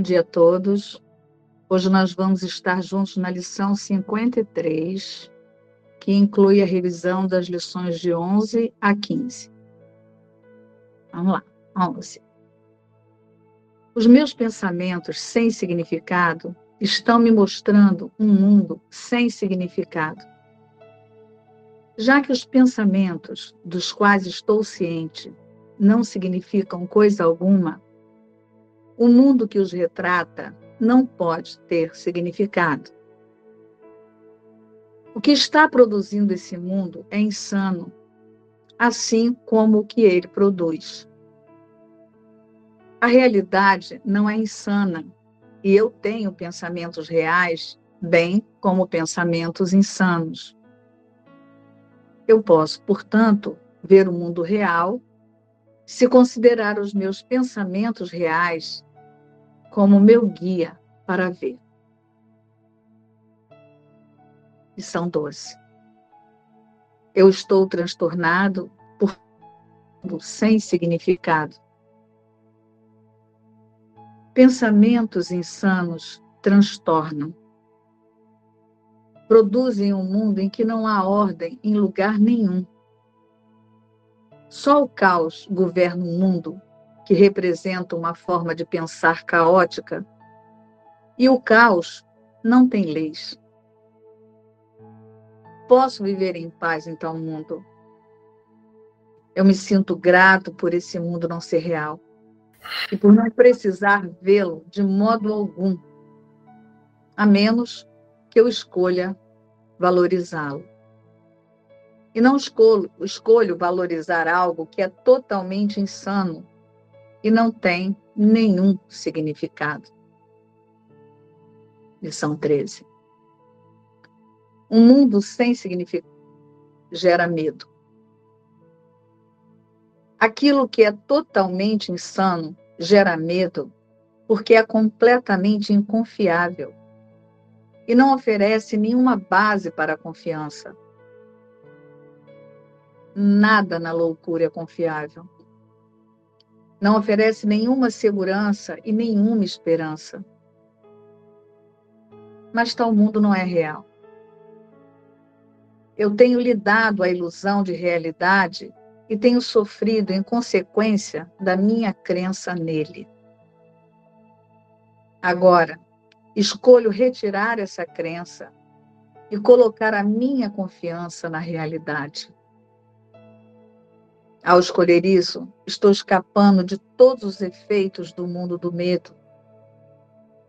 Bom dia a todos. Hoje nós vamos estar juntos na lição 53, que inclui a revisão das lições de 11 a 15. Vamos lá, 11. Os meus pensamentos sem significado estão me mostrando um mundo sem significado. Já que os pensamentos dos quais estou ciente não significam coisa alguma, o mundo que os retrata não pode ter significado. O que está produzindo esse mundo é insano, assim como o que ele produz. A realidade não é insana, e eu tenho pensamentos reais, bem como pensamentos insanos. Eu posso, portanto, ver o mundo real se considerar os meus pensamentos reais como meu guia para ver. Lição 12. Eu estou transtornado por sem significado. Pensamentos insanos transtornam. Produzem um mundo em que não há ordem em lugar nenhum. Só o caos governa um mundo que representa uma forma de pensar caótica, e o caos não tem leis. Posso viver em paz em tal mundo. Eu me sinto grato por esse mundo não ser real e por não precisar vê-lo de modo algum, a menos que eu escolha valorizá-lo. E não escolho, escolho valorizar algo que é totalmente insano e não tem nenhum significado. Lição 13. Um mundo sem significado gera medo. Aquilo que é totalmente insano gera medo porque é completamente inconfiável e não oferece nenhuma base para a confiança. Nada na loucura é confiável. Não oferece nenhuma segurança e nenhuma esperança. Mas tal mundo não é real. Eu tenho lhe dado a ilusão de realidade e tenho sofrido em consequência da minha crença nele. Agora, escolho retirar essa crença e colocar a minha confiança na realidade. Ao escolher isso, estou escapando de todos os efeitos do mundo do medo,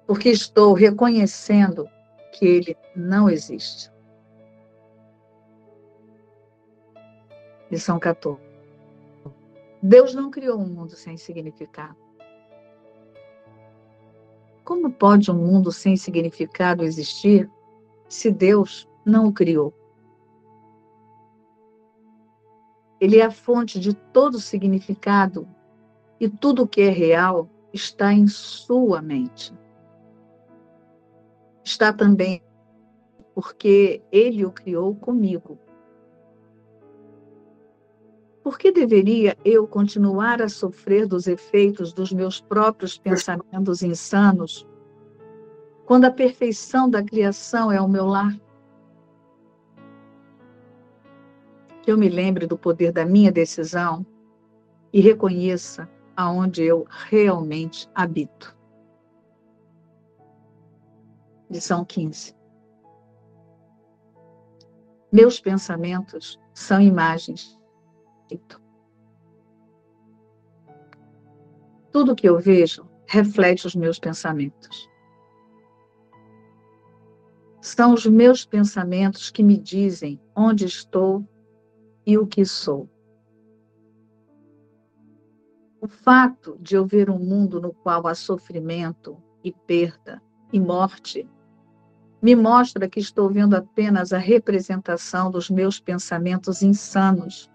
porque estou reconhecendo que ele não existe. Lição 14. Deus não criou um mundo sem significado. Como pode um mundo sem significado existir se Deus não o criou? Ele é a fonte de todo significado e tudo que é real está em sua mente. Está também porque ele o criou comigo. Por que deveria eu continuar a sofrer dos efeitos dos meus próprios pensamentos insanos, quando a perfeição da criação é o meu lar? Que eu me lembre do poder da minha decisão e reconheça aonde eu realmente habito. Lição 15. Meus pensamentos são imagens. Tudo que eu vejo reflete os meus pensamentos. São os meus pensamentos que me dizem onde estou e o que sou. O fato de eu ver um mundo no qual há sofrimento e perda e morte me mostra que estou vendo apenas a representação dos meus pensamentos insanos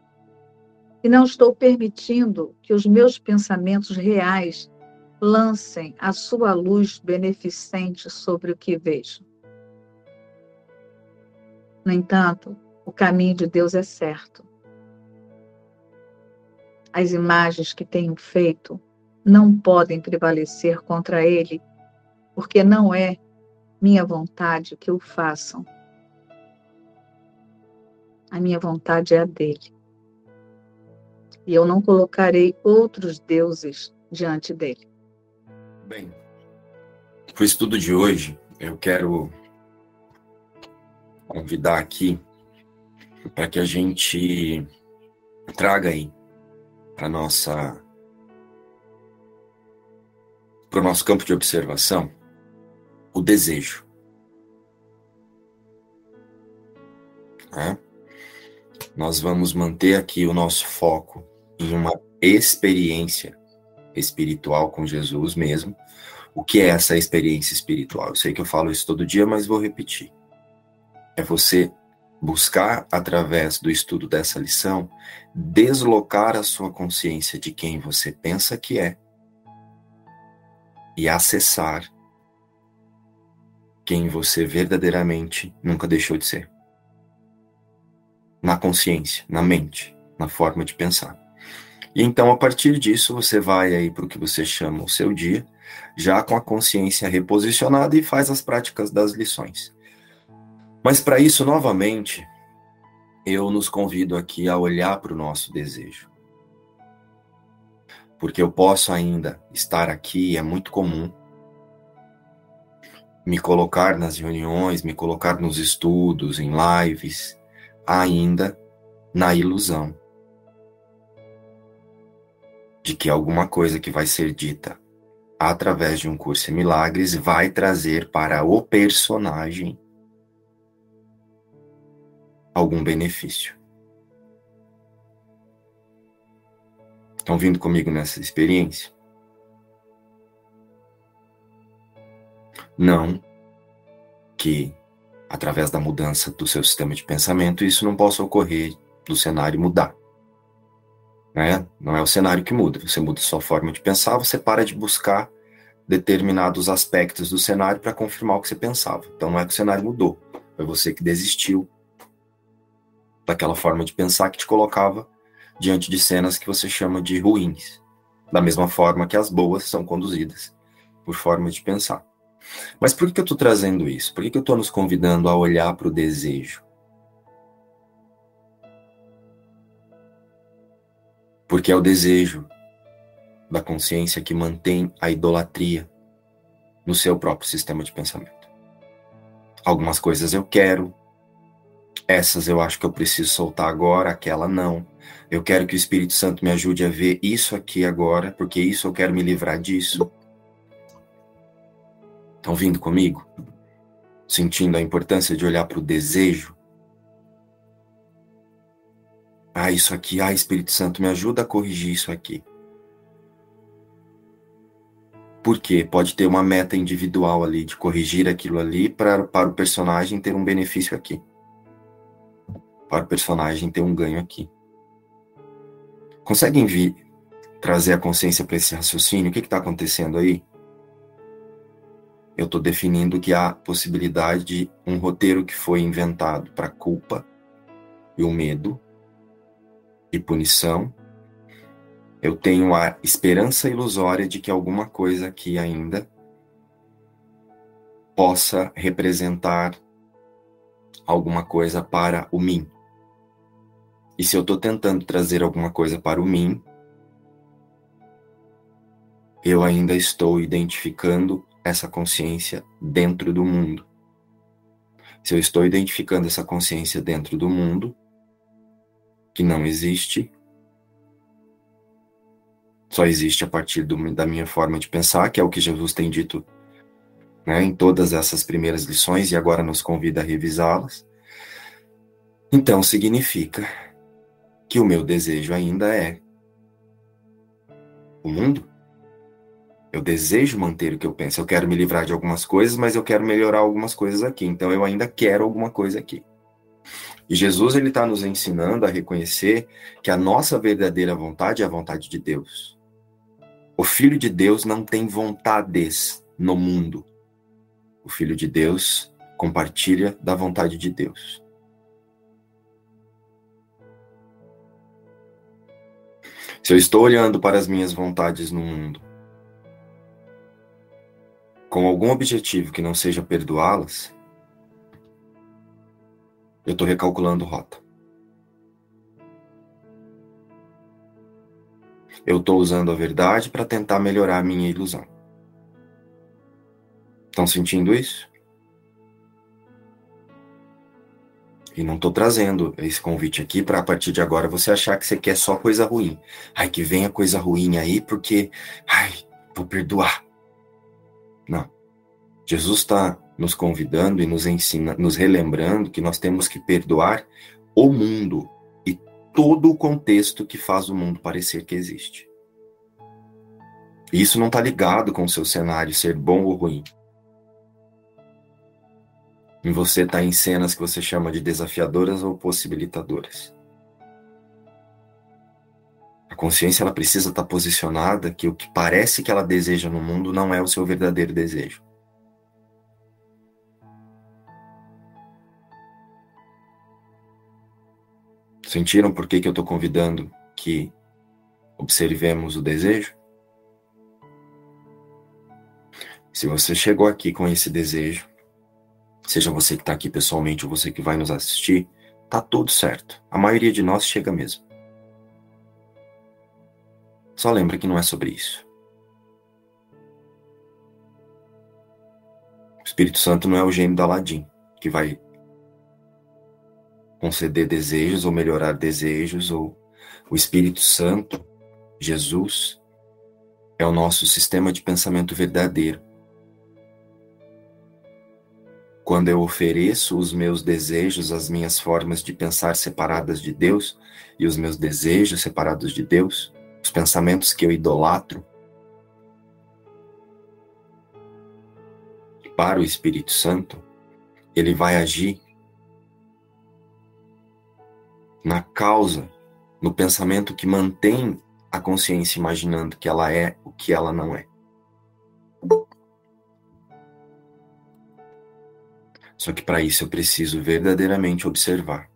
e não estou permitindo que os meus pensamentos reais lancem a sua luz beneficente sobre o que vejo. No entanto, o caminho de Deus é certo. As imagens que tenho feito não podem prevalecer contra ele porque não é minha vontade que o façam. A minha vontade é a dele. E eu não colocarei outros deuses diante dele. Bem, para o estudo de hoje, eu quero convidar aqui para que a gente traga aí para nossa para o nosso campo de observação o desejo. É? Nós vamos manter aqui o nosso foco em uma experiência espiritual com Jesus mesmo. O que é essa experiência espiritual? Eu sei que eu falo isso todo dia, mas vou repetir. É você buscar, através do estudo dessa lição, deslocar a sua consciência de quem você pensa que é e acessar quem você verdadeiramente nunca deixou de ser. Na consciência, na mente, na forma de pensar. E então, a partir disso, você vai aí para o que você chama o seu dia, já com a consciência reposicionada e faz as práticas das lições. Mas para isso, novamente, eu nos convido aqui a olhar para o nosso desejo. Porque eu posso ainda estar aqui, é muito comum me colocar nas reuniões, me colocar nos estudos, em lives, ainda na ilusão de que alguma coisa que vai ser dita através de um curso em milagres vai trazer para o personagem algum benefício. Estão vindo comigo nessa experiência? Não que, através da mudança do seu sistema de pensamento, isso não possa ocorrer do cenário mudar. Né? Não é o cenário que muda, você muda sua forma de pensar, você para de buscar determinados aspectos do cenário para confirmar o que você pensava. Então não é que o cenário mudou, foi você que desistiu daquela forma de pensar que te colocava diante de cenas que você chama de ruins, da mesma forma que as boas são conduzidas por forma de pensar. Mas por que eu estou trazendo isso? Por que eu estou nos convidando a olhar para o desejo? Porque é o desejo da consciência que mantém a idolatria no seu próprio sistema de pensamento. Algumas coisas eu quero, essas eu acho que eu preciso soltar agora, aquela não. Eu quero que o Espírito Santo me ajude a ver isso aqui agora, porque isso eu quero me livrar disso. Estão vindo comigo? Sentindo a importância de olhar para o desejo? Ah, isso aqui, ah, Espírito Santo, me ajuda a corrigir isso aqui. Porque pode ter uma meta individual ali de corrigir aquilo ali para, para o personagem ter um benefício aqui para o personagem ter um ganho aqui. Conseguem vir trazer a consciência para esse raciocínio? O que está acontecendo aí? Eu estou definindo que há possibilidade de um roteiro que foi inventado para culpa e o medo e punição. Eu tenho a esperança ilusória de que alguma coisa aqui ainda possa representar alguma coisa para o mim. E se eu estou tentando trazer alguma coisa para o mim, eu ainda estou identificando essa consciência dentro do mundo. Se eu estou identificando essa consciência dentro do mundo, que não existe, só existe a partir do, da minha forma de pensar, que é o que Jesus tem dito né, em todas essas primeiras lições e agora nos convida a revisá-las. Então significa que o meu desejo ainda é o mundo. Eu desejo manter o que eu penso. Eu quero me livrar de algumas coisas, mas eu quero melhorar algumas coisas aqui. Então eu ainda quero alguma coisa aqui. E Jesus ele está nos ensinando a reconhecer que a nossa verdadeira vontade é a vontade de Deus. O Filho de Deus não tem vontades no mundo. O Filho de Deus compartilha da vontade de Deus. Se eu estou olhando para as minhas vontades no mundo com algum objetivo que não seja perdoá-las, eu estou recalculando rota. Eu estou usando a verdade para tentar melhorar a minha ilusão. Estão sentindo isso? E não estou trazendo esse convite aqui para a partir de agora você achar que você quer só coisa ruim. Ai, que venha coisa ruim aí, porque, ai, vou perdoar. Não. Jesus está nos convidando e nos ensina, nos relembrando que nós temos que perdoar o mundo e todo o contexto que faz o mundo parecer que existe. E isso não está ligado com o seu cenário ser bom ou ruim. Em você está em cenas que você chama de desafiadoras ou possibilitadoras. A consciência ela precisa estar tá posicionada que o que parece que ela deseja no mundo não é o seu verdadeiro desejo. Sentiram por que, que eu estou convidando que observemos o desejo? Se você chegou aqui com esse desejo, seja você que está aqui pessoalmente ou você que vai nos assistir, tá tudo certo. A maioria de nós chega mesmo. Só lembra que não é sobre isso. O Espírito Santo não é o gênio da Aladim, que vai conceder desejos ou melhorar desejos, ou o Espírito Santo, Jesus, é o nosso sistema de pensamento verdadeiro. Quando eu ofereço os meus desejos, as minhas formas de pensar separadas de Deus e os meus desejos separados de Deus, os pensamentos que eu idolatro, para o Espírito Santo, ele vai agir na causa, no pensamento que mantém a consciência imaginando que ela é o que ela não é. Só que para isso eu preciso verdadeiramente observar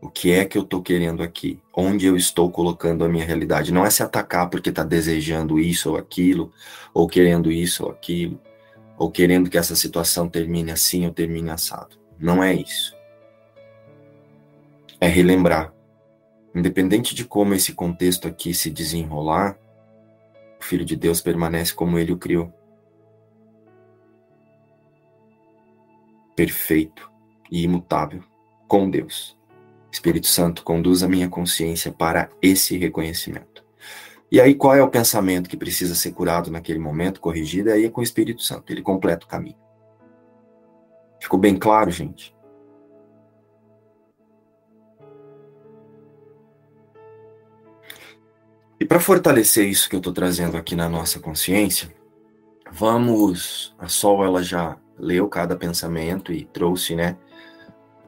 o que é que eu estou querendo aqui, onde eu estou colocando a minha realidade. Não é se atacar porque está desejando isso ou aquilo, ou querendo isso ou aquilo, ou querendo que essa situação termine assim ou termine assado. Não é isso é relembrar. Independente de como esse contexto aqui se desenrolar, o Filho de Deus permanece como ele o criou. Perfeito e imutável com Deus. Espírito Santo, conduz a minha consciência para esse reconhecimento. E aí, qual é o pensamento que precisa ser curado naquele momento, corrigido? Aí é com o Espírito Santo, ele completa o caminho. Ficou bem claro, gente? E para fortalecer isso que eu estou trazendo aqui na nossa consciência, vamos. A Sol ela já leu cada pensamento e trouxe, né?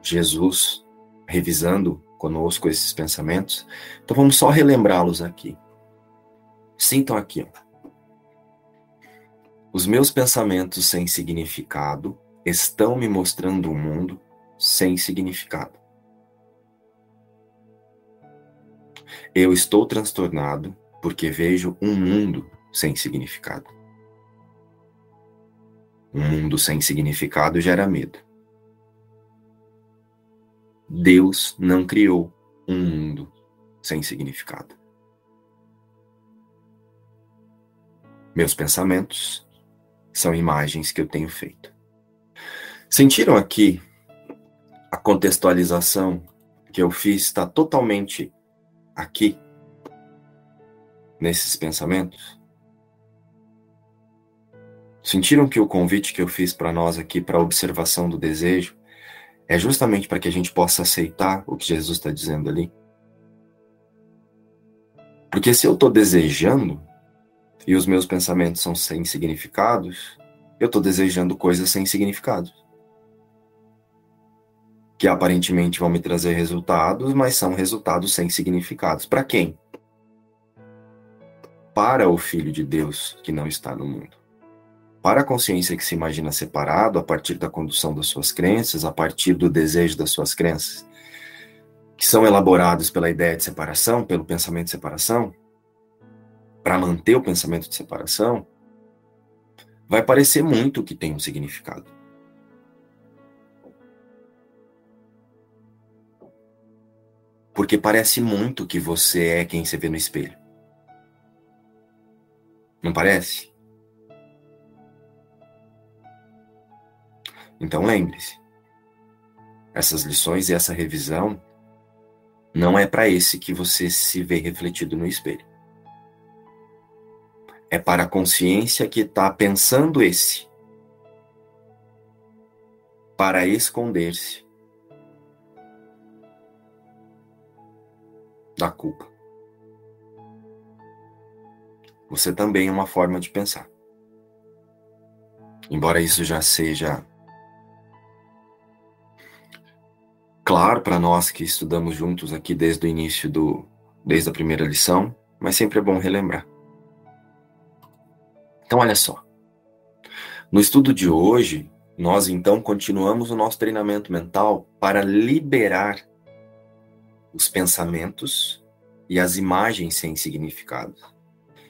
Jesus revisando conosco esses pensamentos. Então vamos só relembrá-los aqui. Sintam aqui. Os meus pensamentos sem significado estão me mostrando um mundo sem significado. Eu estou transtornado porque vejo um mundo sem significado. Um mundo sem significado gera medo. Deus não criou um mundo sem significado. Meus pensamentos são imagens que eu tenho feito. Sentiram aqui a contextualização que eu fiz está totalmente aqui, nesses pensamentos? Sentiram que o convite que eu fiz para nós aqui, para a observação do desejo, é justamente para que a gente possa aceitar o que Jesus está dizendo ali? Porque se eu estou desejando e os meus pensamentos são sem significados, eu estou desejando coisas sem significados que aparentemente vão me trazer resultados, mas são resultados sem significados. Para quem? Para o Filho de Deus que não está no mundo. Para a consciência que se imagina separado a partir da condução das suas crenças, a partir do desejo das suas crenças, que são elaborados pela ideia de separação, pelo pensamento de separação, para manter o pensamento de separação, vai parecer muito que tem um significado. Porque parece muito que você é quem você vê no espelho. Não parece? Então lembre-se, essas lições e essa revisão não é para esse que você se vê refletido no espelho. É para a consciência que está pensando esse, para esconder-se da culpa. Você também é uma forma de pensar. Embora isso já seja claro para nós que estudamos juntos aqui desde o início do desde a primeira lição, mas sempre é bom relembrar. Então olha só. No estudo de hoje, nós então continuamos o nosso treinamento mental para liberar os pensamentos e as imagens sem significado,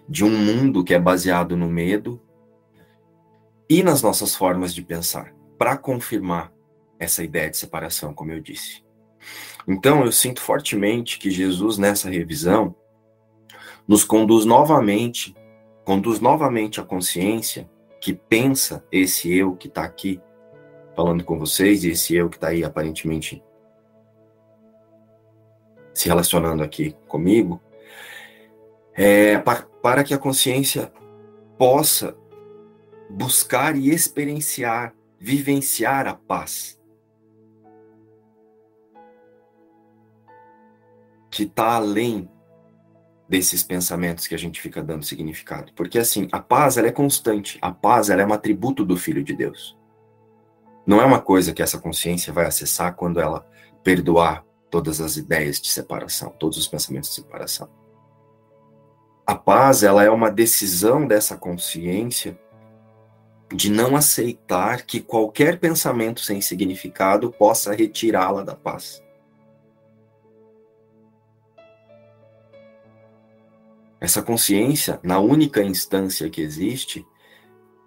de um mundo que é baseado no medo e nas nossas formas de pensar, para confirmar essa ideia de separação, como eu disse. Então, eu sinto fortemente que Jesus, nessa revisão, nos conduz novamente, conduz novamente a consciência que pensa esse eu que está aqui falando com vocês, e esse eu que está aí aparentemente se relacionando aqui comigo, é, para, para que a consciência possa buscar e experienciar, vivenciar a paz. Que está além desses pensamentos que a gente fica dando significado. Porque assim, a paz ela é constante, a paz ela é um atributo do Filho de Deus. Não é uma coisa que essa consciência vai acessar quando ela perdoar todas as ideias de separação, todos os pensamentos de separação. A paz, ela é uma decisão dessa consciência de não aceitar que qualquer pensamento sem significado possa retirá-la da paz. Essa consciência, na única instância que existe,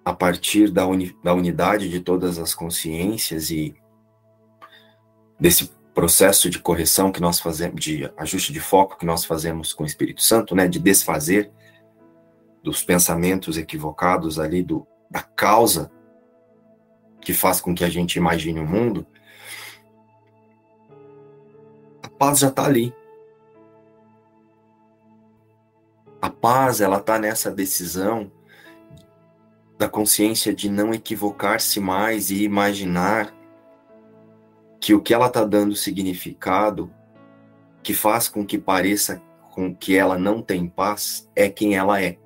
a partir da, uni, da unidade de todas as consciências e desse processo de correção que nós fazemos, de ajuste de foco que nós fazemos com o Espírito Santo, né, de desfazer dos pensamentos equivocados ali do, da causa que faz com que a gente imagine o mundo, a paz já está ali. A paz, ela está nessa decisão da consciência de não equivocar-se mais e imaginar que o que ela está dando significado, que faz com que pareça com que ela não tem paz, é quem ela é.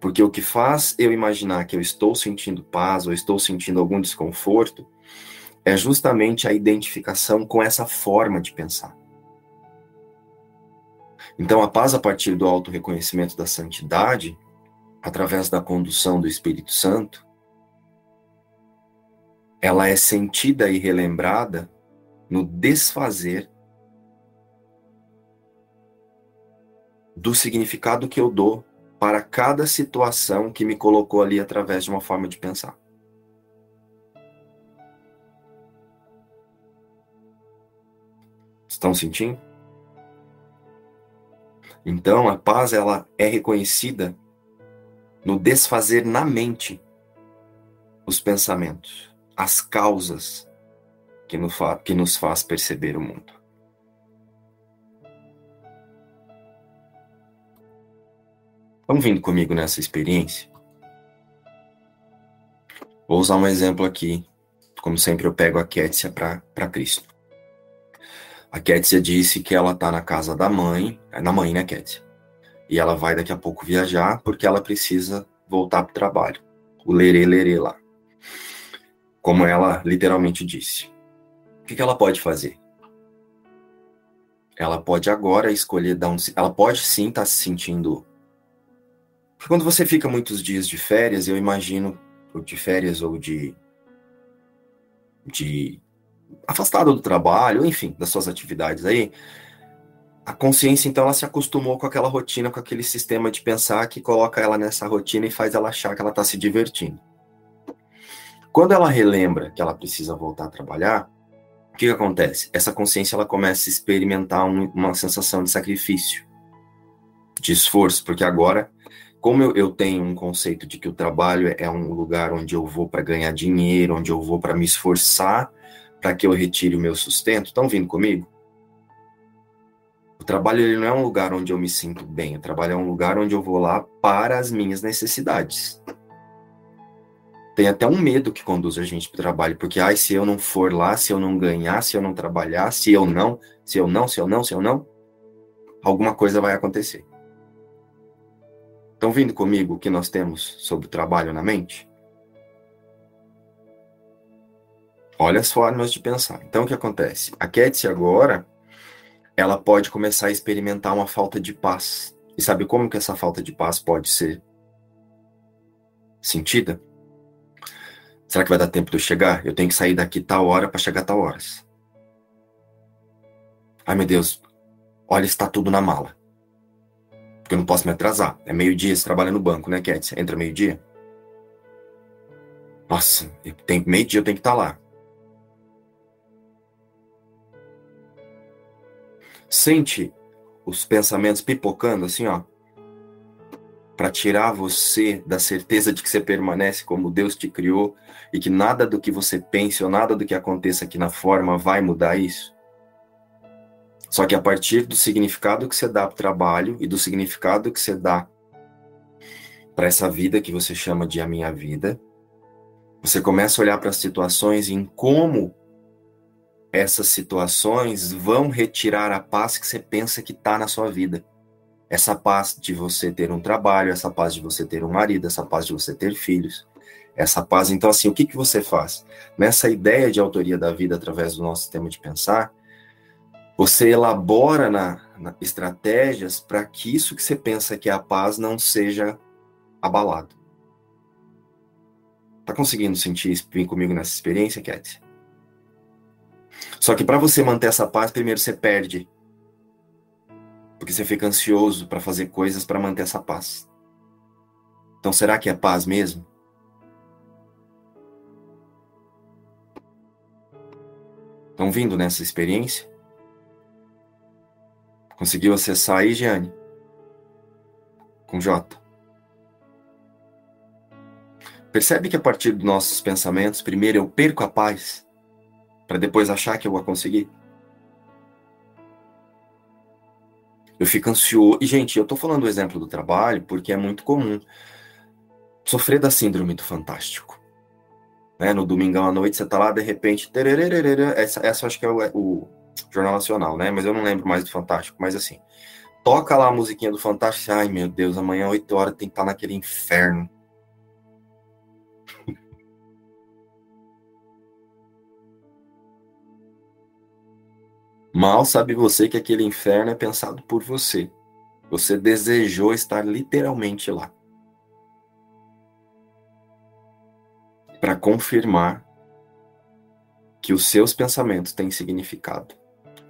Porque o que faz eu imaginar que eu estou sentindo paz ou estou sentindo algum desconforto é justamente a identificação com essa forma de pensar. Então, a paz a partir do auto-reconhecimento da santidade, através da condução do Espírito Santo, ela é sentida e relembrada no desfazer do significado que eu dou para cada situação que me colocou ali através de uma forma de pensar. Estão sentindo? Então, a paz ela é reconhecida no desfazer na mente os pensamentos as causas que nos, que nos faz perceber o mundo. Estão vindo comigo nessa experiência? Vou usar um exemplo aqui. Como sempre, eu pego a Kétia para Cristo. A Kétia disse que ela está na casa da mãe, é na mãe, né, Kétia? E ela vai daqui a pouco viajar porque ela precisa voltar para o trabalho. O lerê, lerê lá como ela literalmente disse. O que, ela pode fazer? Ela pode agora escolher dar um. Ela pode sim estar tá se sentindo. Quando você fica muitos dias de férias, eu imagino, ou de férias ou de. de afastado do trabalho, enfim, das suas atividades aí, a consciência, então, ela se acostumou com aquela rotina, com aquele sistema de pensar que coloca ela nessa rotina e faz ela achar que ela está se divertindo. Quando ela relembra que ela precisa voltar a trabalhar, o que, que acontece? Essa consciência ela começa a experimentar um, uma sensação de sacrifício, de esforço, porque agora, como eu, eu tenho um conceito de que o trabalho é um lugar onde eu vou para ganhar dinheiro, onde eu vou para me esforçar para que eu retire o meu sustento, estão vindo comigo? O trabalho ele não é um lugar onde eu me sinto bem, o trabalho é um lugar onde eu vou lá para as minhas necessidades. Tem até um medo que conduz a gente para o trabalho, porque ai, se eu não for lá, se eu não ganhar, se eu não trabalhar, se eu não, se eu não, se eu não, se eu não, alguma coisa vai acontecer. Estão vindo comigo o que nós temos sobre o trabalho na mente? Olha as formas de pensar. Então, o que acontece? A Ketsi agora, ela pode começar a experimentar uma falta de paz. E sabe como que essa falta de paz pode ser sentida? Será que vai dar tempo de eu chegar? Eu tenho que sair daqui tal hora para chegar tal horas. Ai meu Deus, olha, está tudo na mala. Porque eu não posso me atrasar. É meio-dia, você trabalha no banco, né, Cat? Entra meio-dia. Nossa, meio-dia eu tenho que estar lá. Sente os pensamentos pipocando assim, ó, para tirar você da certeza de que você permanece como Deus te criou e que nada do que você pense ou nada do que aconteça aqui na forma vai mudar isso. Só que a partir do significado que você dá para o trabalho e do significado que você dá para essa vida que você chama de a minha vida, você começa a olhar para as situações em como essas situações vão retirar a paz que você pensa que está na sua vida. Essa paz de você ter um trabalho, essa paz de você ter um marido, essa paz de você ter filhos, essa paz. Então, assim, o que, que você faz? Nessa ideia de autoria da vida através do nosso sistema de pensar, você elabora na, na estratégias para que isso que você pensa que é a paz não seja abalado. Tá conseguindo sentir isso comigo nessa experiência, Cat? Só que para você manter essa paz, primeiro você perde. Porque você fica ansioso para fazer coisas para manter essa paz. Então será que é paz mesmo? Estão vindo nessa experiência? Conseguiu acessar aí, Giane? Com J. Percebe que a partir dos nossos pensamentos, primeiro eu perco a paz para depois achar que eu vou conseguir. Eu fico ansioso. E, gente, eu tô falando o exemplo do trabalho porque é muito comum sofrer da síndrome do fantástico. Né? No domingão à noite, você tá lá, de repente. Essa, essa acho que é o, o, Jornal Nacional, né? Mas eu não lembro mais do Fantástico. Mas assim, toca lá a musiquinha do Fantástico. Ai, meu Deus, amanhã, 8 horas, tem que estar tá naquele inferno. Mal sabe você que aquele inferno é pensado por você. Você desejou estar literalmente lá. Para confirmar que os seus pensamentos têm significado.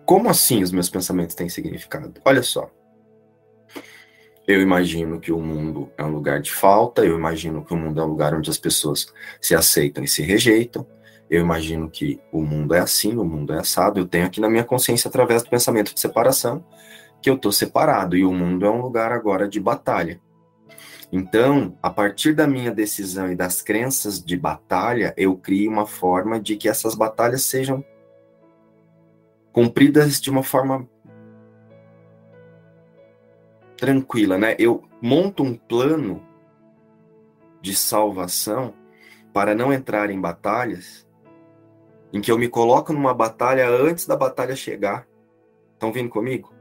Como assim os meus pensamentos têm significado? Olha só. Eu imagino que o mundo é um lugar de falta, eu imagino que o mundo é um lugar onde as pessoas se aceitam e se rejeitam, eu imagino que o mundo é assim, o mundo é assado. Eu tenho aqui na minha consciência, através do pensamento de separação, que eu estou separado e o mundo é um lugar agora de batalha. Então, a partir da minha decisão e das crenças de batalha, eu crio uma forma de que essas batalhas sejam cumpridas de uma forma tranquila, né? Eu monto um plano de salvação para não entrar em batalhas em que eu me coloco numa batalha antes da batalha chegar. Estão vindo comigo?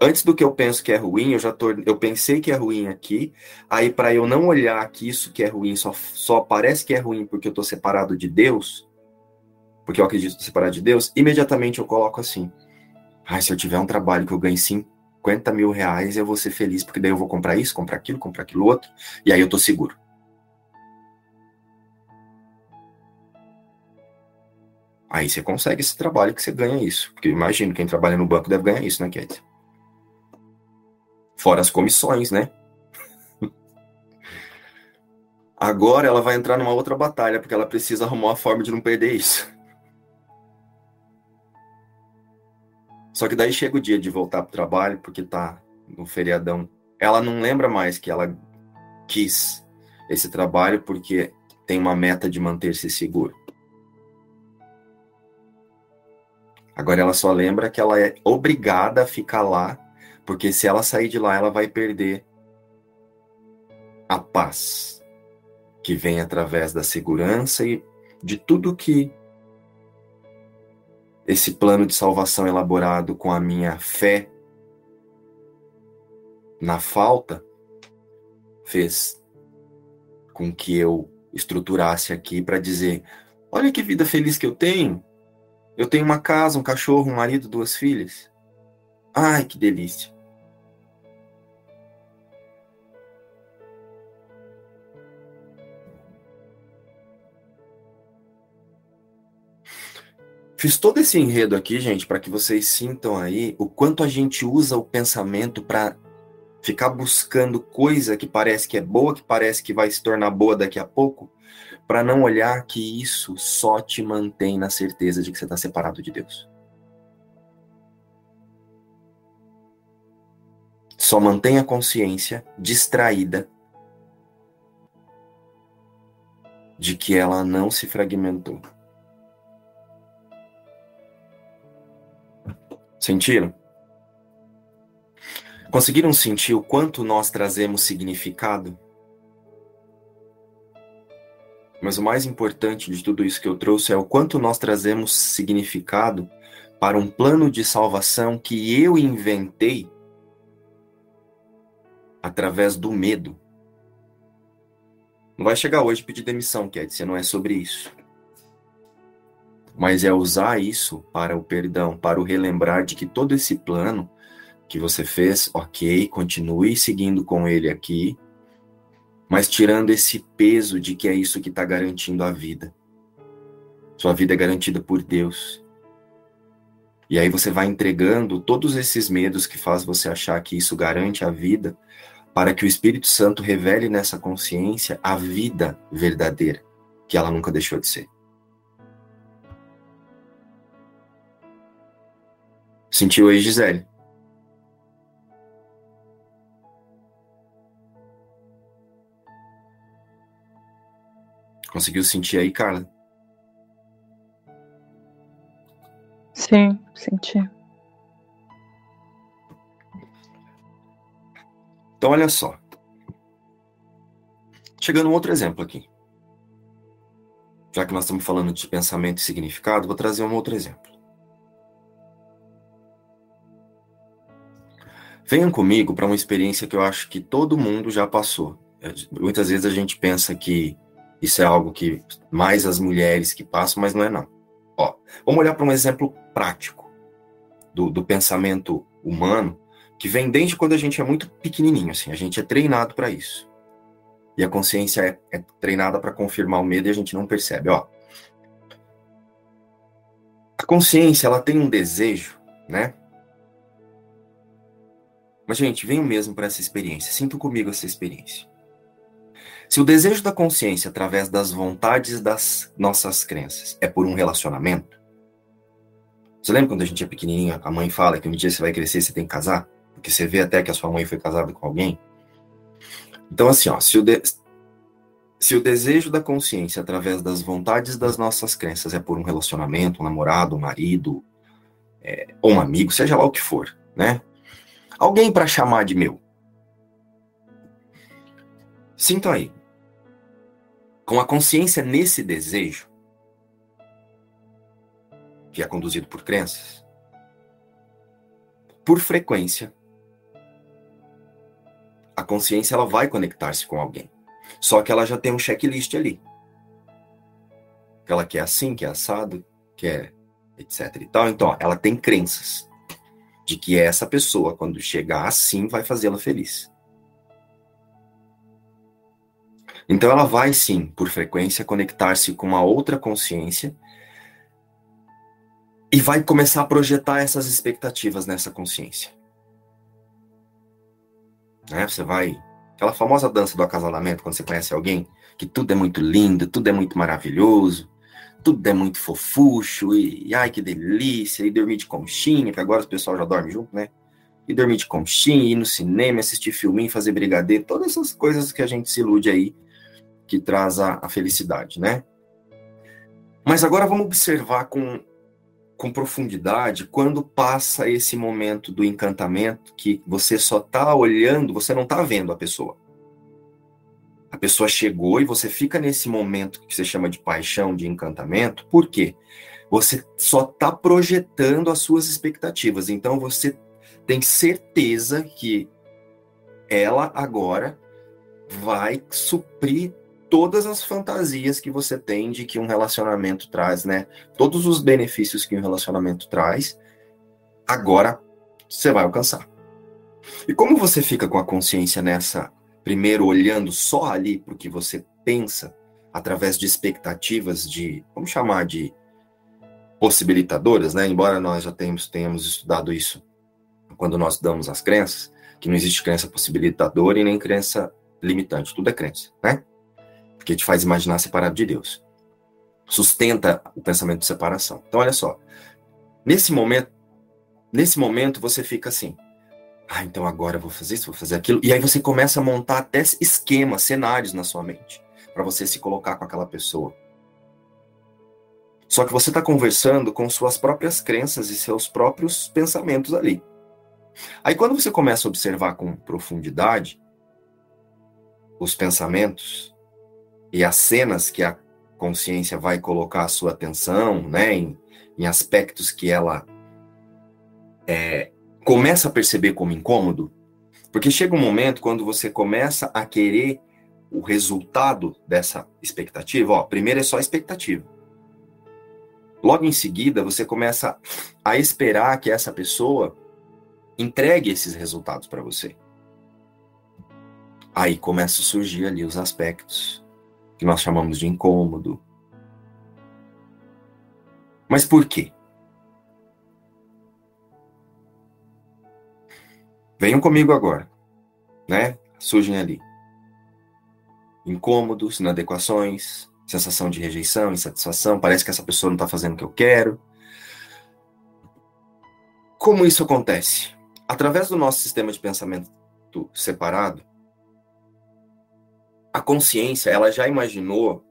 Antes do que eu penso que é ruim, eu já tô, eu pensei que é ruim aqui. Aí para eu não olhar que isso que é ruim só só parece que é ruim porque eu estou separado de Deus, porque eu acredito separado de Deus, imediatamente eu coloco assim: ah, se eu tiver um trabalho que eu ganhe 50 mil reais, eu vou ser feliz, porque daí eu vou comprar isso, comprar aquilo, comprar aquilo outro, e aí eu tô seguro. Aí você consegue esse trabalho que você ganha isso. Porque imagino, quem trabalha no banco deve ganhar isso, né, Kate? Fora as comissões, né? Agora ela vai entrar numa outra batalha, porque ela precisa arrumar uma forma de não perder isso. Só que daí chega o dia de voltar pro trabalho, porque tá no feriadão. Ela não lembra mais que ela quis esse trabalho porque tem uma meta de manter-se seguro. Agora ela só lembra que ela é obrigada a ficar lá, porque se ela sair de lá, ela vai perder a paz que vem através da segurança e de tudo que esse plano de salvação elaborado com a minha fé na falta fez com que eu estruturasse aqui para dizer: olha que vida feliz que eu tenho. Eu tenho uma casa, um cachorro, um marido, duas filhas. Ai, que delícia. Fiz todo esse enredo aqui, gente, para que vocês sintam aí o quanto a gente usa o pensamento para ficar buscando coisa que parece que é boa, que parece que vai se tornar boa daqui a pouco, para não olhar que isso só te mantém na certeza de que você está separado de Deus. Só mantém a consciência distraída de que ela não se fragmentou. Sentiram? Conseguiram sentir o quanto nós trazemos significado? Mas o mais importante de tudo isso que eu trouxe é o quanto nós trazemos significado para um plano de salvação que eu inventei através do medo. Não vai chegar hoje pedir demissão, Cat, não é sobre isso. Mas é usar isso para o perdão, para o relembrar de que todo esse plano que você fez, ok, continue seguindo com ele aqui, mas tirando esse peso de que é isso que está garantindo a vida. Sua vida é garantida por Deus. E aí você vai entregando todos esses medos que faz você achar que isso garante a vida, para que o Espírito Santo revele nessa consciência a vida verdadeira, que ela nunca deixou de ser. Sentiu aí, Gisele? Conseguiu sentir aí, Carla? Sim, senti. Então, olha só. Chegando um outro exemplo aqui. Já que nós estamos falando de pensamento e significado, vou trazer um outro exemplo. Venham comigo para uma experiência que eu acho que todo mundo já passou. Muitas vezes a gente pensa que isso é algo que mais as mulheres que passam, mas não é não. Ó, vamos olhar para um exemplo prático do, do pensamento humano que vem desde quando a gente é muito pequenininho, assim, a gente é treinado para isso. E a consciência é, é treinada para confirmar o medo e a gente não percebe, ó. A consciência, ela tem um desejo, né? Mas, gente, venham mesmo para essa experiência. Sintam comigo essa experiência. Se o desejo da consciência, através das vontades das nossas crenças, é por um relacionamento, você lembra quando a gente é pequenininho, a mãe fala que um dia você vai crescer e você tem que casar? Porque você vê até que a sua mãe foi casada com alguém? Então, assim, ó, se o, de... se o desejo da consciência, através das vontades das nossas crenças, é por um relacionamento, um namorado, um marido, é, ou um amigo, seja lá o que for, né? Alguém para chamar de meu. Sinto aí. Com a consciência nesse desejo, que é conduzido por crenças, por frequência, a consciência ela vai conectar-se com alguém. Só que ela já tem um checklist ali. Ela quer assim, quer assado, quer etc e tal. Então, ela tem crenças de que essa pessoa, quando chegar assim, vai fazê-la feliz. Então ela vai sim, por frequência, conectar-se com uma outra consciência e vai começar a projetar essas expectativas nessa consciência. Né? Você vai. Aquela famosa dança do acasalamento, quando você conhece alguém, que tudo é muito lindo, tudo é muito maravilhoso, tudo é muito fofucho, e, e ai que delícia, e dormir de conchinha, que agora o pessoal já dorme junto, né? E dormir de conchinha, ir no cinema, assistir filminho, fazer brigadeiro, todas essas coisas que a gente se ilude aí, que traz a, a felicidade, né? Mas agora vamos observar com com profundidade quando passa esse momento do encantamento que você só está olhando, você não está vendo a pessoa. A pessoa chegou e você fica nesse momento que você chama de paixão, de encantamento, por quê? Você só está projetando as suas expectativas. Então você tem certeza que ela agora vai suprir todas as fantasias que você tem de que um relacionamento traz, né? Todos os benefícios que um relacionamento traz, agora você vai alcançar. E como você fica com a consciência nessa, primeiro olhando só ali para o que você pensa, através de expectativas de, vamos chamar de possibilitadoras, né? Embora nós já tenhamos, tenhamos estudado isso quando nós damos as crenças, que não existe crença possibilitadora e nem crença limitante, tudo é crença, né? Porque te faz imaginar separado de Deus. Sustenta o pensamento de separação. Então, olha só. Nesse momento, nesse momento você fica assim: "Ah, então agora eu vou fazer isso, vou fazer aquilo". E aí você começa a montar até esquemas, cenários na sua mente para você se colocar com aquela pessoa. Só que você está conversando com suas próprias crenças e seus próprios pensamentos ali. Aí quando você começa a observar com profundidade os pensamentos, e as cenas que a consciência vai colocar a sua atenção, né, em, em aspectos que ela é, começa a perceber como incômodo, porque chega um momento quando você começa a querer o resultado dessa expectativa, ó, primeiro é só expectativa. Logo em seguida, você começa a esperar que essa pessoa entregue esses resultados para você. Aí começa a surgir ali os aspectos que nós chamamos de incômodo. Mas por quê? Venham comigo agora, né? Surgem ali incômodos, inadequações, sensação de rejeição, insatisfação, parece que essa pessoa não está fazendo o que eu quero. Como isso acontece? Através do nosso sistema de pensamento separado, a consciência, ela já imaginou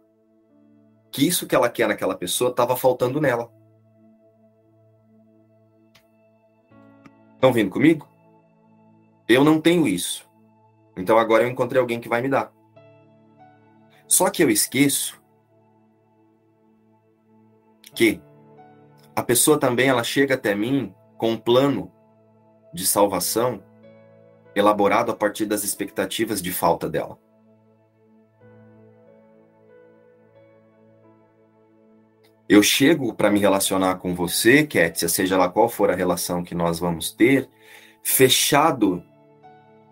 que isso que ela quer naquela pessoa estava faltando nela. Estão vindo comigo? Eu não tenho isso. Então agora eu encontrei alguém que vai me dar. Só que eu esqueço que a pessoa também ela chega até mim com um plano de salvação elaborado a partir das expectativas de falta dela. Eu chego para me relacionar com você, Kétia, seja lá qual for a relação que nós vamos ter, fechado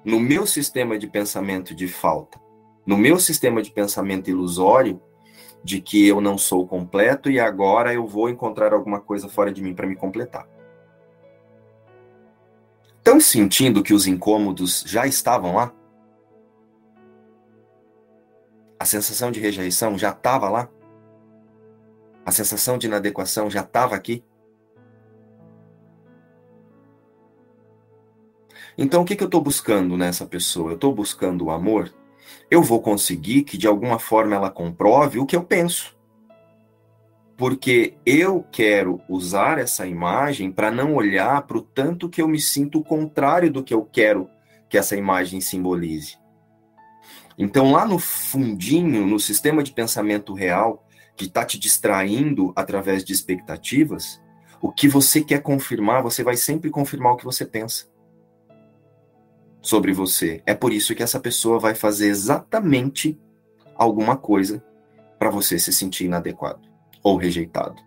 no meu sistema de pensamento de falta, no meu sistema de pensamento ilusório de que eu não sou completo e agora eu vou encontrar alguma coisa fora de mim para me completar. Estão sentindo que os incômodos já estavam lá? A sensação de rejeição já estava lá? A sensação de inadequação já estava aqui? Então, o que, que eu estou buscando nessa pessoa? Eu estou buscando o amor? Eu vou conseguir que, de alguma forma, ela comprove o que eu penso. Porque eu quero usar essa imagem para não olhar para o tanto que eu me sinto contrário do que eu quero que essa imagem simbolize. Então, lá no fundinho, no sistema de pensamento real, que está te distraindo através de expectativas, o que você quer confirmar, você vai sempre confirmar o que você pensa sobre você. É por isso que essa pessoa vai fazer exatamente alguma coisa para você se sentir inadequado ou rejeitado.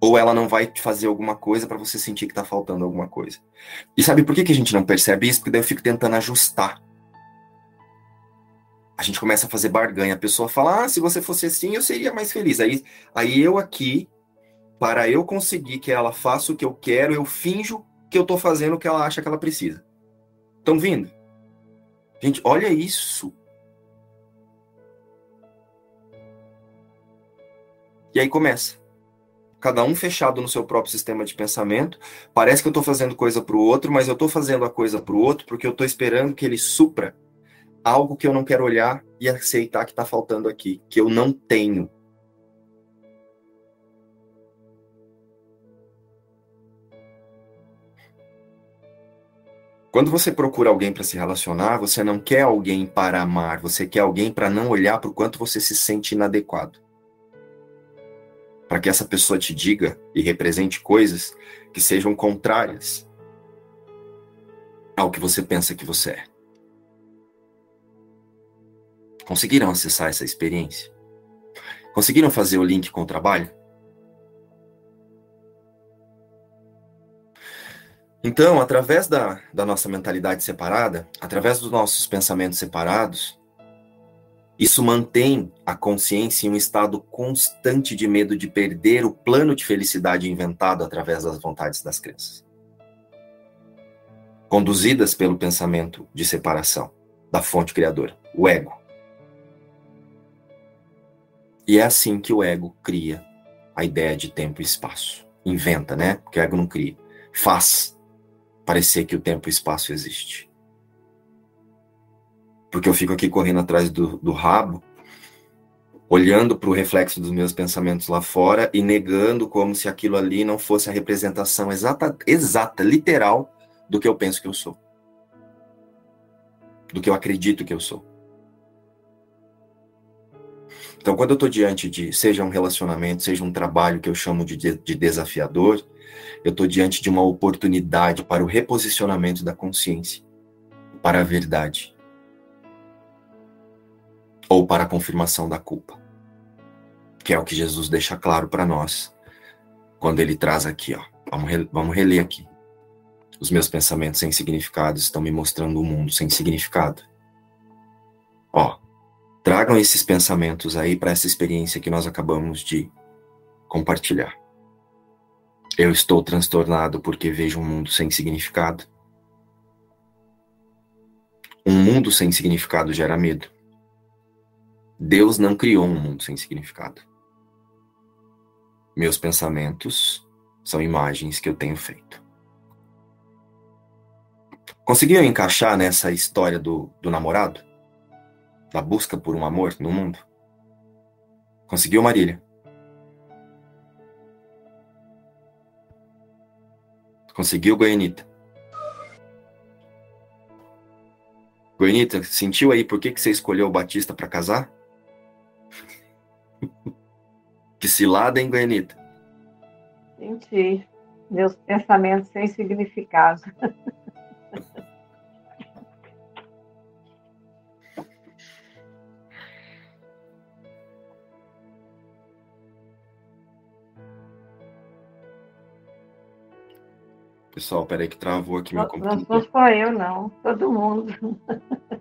Ou ela não vai fazer alguma coisa para você sentir que está faltando alguma coisa. E sabe por que, que a gente não percebe isso? Porque daí eu fico tentando ajustar a gente começa a fazer barganha. A pessoa fala: ah, se você fosse assim, eu seria mais feliz. Aí, aí eu aqui para eu conseguir que ela faça o que eu quero, eu finjo que eu estou fazendo o que ela acha que ela precisa. Estão vindo? Gente, olha isso. E aí começa. Cada um fechado no seu próprio sistema de pensamento. Parece que eu estou fazendo coisa para o outro, mas eu estou fazendo a coisa para o outro porque eu estou esperando que ele supra algo que eu não quero olhar e aceitar que está faltando aqui, que eu não tenho. Quando você procura alguém para se relacionar, você não quer alguém para amar, você quer alguém para não olhar para o quanto você se sente inadequado para que essa pessoa te diga e represente coisas que sejam contrárias ao que você pensa que você é. Conseguiram acessar essa experiência? Conseguiram fazer o link com o trabalho? Então, através da, da nossa mentalidade separada, através dos nossos pensamentos separados, isso mantém a consciência em um estado constante de medo de perder o plano de felicidade inventado através das vontades das crianças. Conduzidas pelo pensamento de separação da fonte criadora, o ego. E é assim que o ego cria a ideia de tempo e espaço. Inventa, né? Porque o ego não cria. Faz parecer que o tempo e espaço existe porque eu fico aqui correndo atrás do, do rabo, olhando para o reflexo dos meus pensamentos lá fora e negando como se aquilo ali não fosse a representação exata, exata, literal do que eu penso que eu sou, do que eu acredito que eu sou. Então, quando eu estou diante de, seja um relacionamento, seja um trabalho que eu chamo de, de desafiador, eu estou diante de uma oportunidade para o reposicionamento da consciência, para a verdade ou para a confirmação da culpa. Que é o que Jesus deixa claro para nós quando ele traz aqui, ó. Vamos, re vamos reler aqui. Os meus pensamentos sem significado estão me mostrando um mundo sem significado. Ó, tragam esses pensamentos aí para essa experiência que nós acabamos de compartilhar. Eu estou transtornado porque vejo um mundo sem significado. Um mundo sem significado gera medo. Deus não criou um mundo sem significado. Meus pensamentos são imagens que eu tenho feito. Conseguiu encaixar nessa história do, do namorado? Da busca por um amor no mundo? Conseguiu, Marília? Conseguiu, Goianita? Goianita, sentiu aí por que, que você escolheu o Batista para casar? que cilada, hein, Goianita? Senti. Meus pensamentos sem significado. Pessoal, peraí que travou aqui meu computador. Não sou só eu, não. Todo mundo.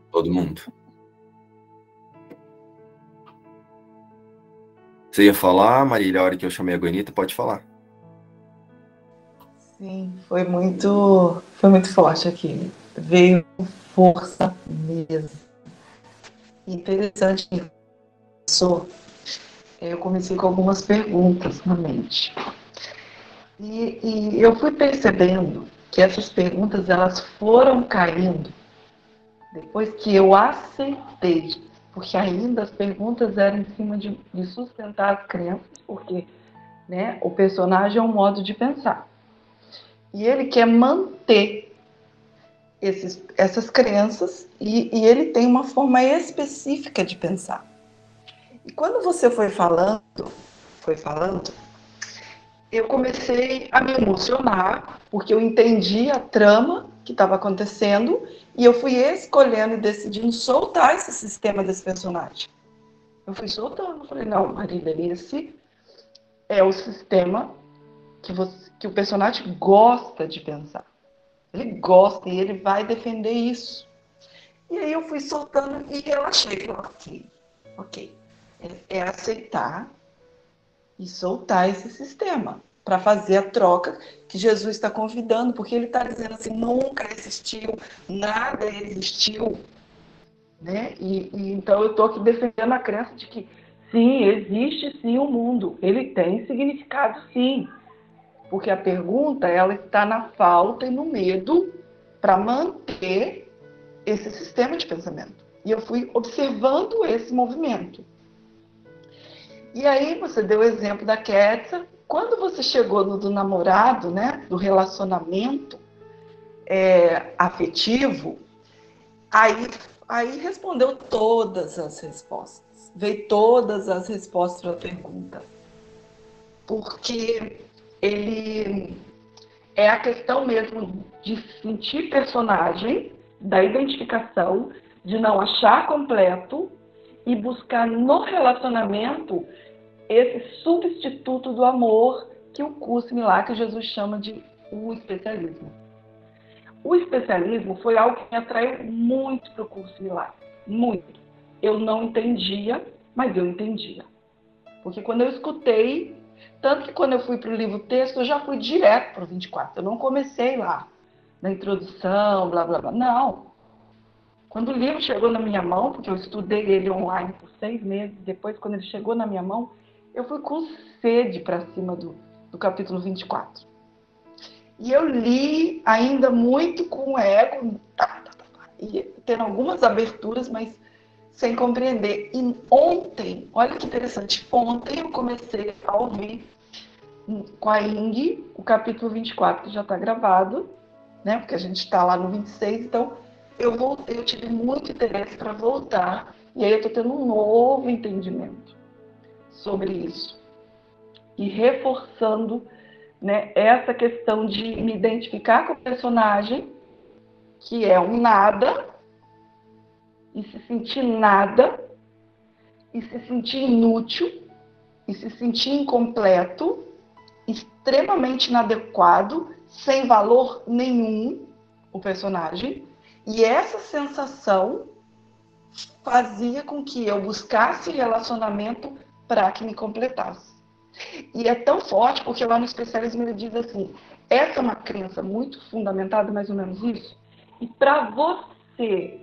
Todo mundo. Você ia falar, Marília, a hora que eu chamei a Goianita, pode falar. Sim, foi muito, foi muito forte aqui. Veio força mesmo. Interessante sou. Eu comecei com algumas perguntas na mente. E, e eu fui percebendo que essas perguntas elas foram caindo depois que eu aceitei porque ainda as perguntas eram em cima de, de sustentar as crenças, porque né, o personagem é um modo de pensar. E ele quer manter esses, essas crenças e, e ele tem uma forma específica de pensar. E quando você foi falando, foi falando, eu comecei a me emocionar, porque eu entendi a trama que estava acontecendo e eu fui escolhendo e decidindo soltar esse sistema desse personagem. Eu fui soltando, falei, não, Marília, esse é o sistema que, você, que o personagem gosta de pensar. Ele gosta e ele vai defender isso. E aí eu fui soltando e relaxei. Ok, ok. É, é aceitar e soltar esse sistema. para fazer a troca que Jesus está convidando, porque ele está dizendo assim, nunca existiu, nada existiu. Né? E, e então eu estou aqui defendendo a crença de que sim, existe sim o um mundo, ele tem significado sim. Porque a pergunta ela está na falta e no medo para manter esse sistema de pensamento. E eu fui observando esse movimento. E aí você deu o exemplo da Ketsa. Quando você chegou no do namorado, né, do relacionamento é, afetivo, aí, aí respondeu todas as respostas. Veio todas as respostas para a pergunta. Porque ele é a questão mesmo de sentir personagem, da identificação, de não achar completo e buscar no relacionamento esse substituto do amor que o curso que Jesus chama de o especialismo. O especialismo foi algo que me atraiu muito para o curso Milagre, muito. Eu não entendia, mas eu entendia. Porque quando eu escutei, tanto que quando eu fui para o livro texto, eu já fui direto para o 24. Eu não comecei lá, na introdução, blá blá blá. Não. Quando o livro chegou na minha mão, porque eu estudei ele online por seis meses, depois, quando ele chegou na minha mão, eu fui com sede para cima do, do capítulo 24. E eu li ainda muito com ego, tá, tá, tá, e tendo algumas aberturas, mas sem compreender. E ontem, olha que interessante, ontem eu comecei a ouvir com a Ing o capítulo 24, que já está gravado, né? Porque a gente está lá no 26, então eu voltei, eu tive muito interesse para voltar, e aí eu estou tendo um novo entendimento sobre isso. E reforçando né, essa questão de me identificar com o personagem, que é um nada, e se sentir nada, e se sentir inútil, e se sentir incompleto, extremamente inadequado, sem valor nenhum, o personagem. E essa sensação fazia com que eu buscasse relacionamento para que me completasse. E é tão forte porque lá no especialismo ele diz assim: essa é uma crença muito fundamentada, mais ou menos isso. E para você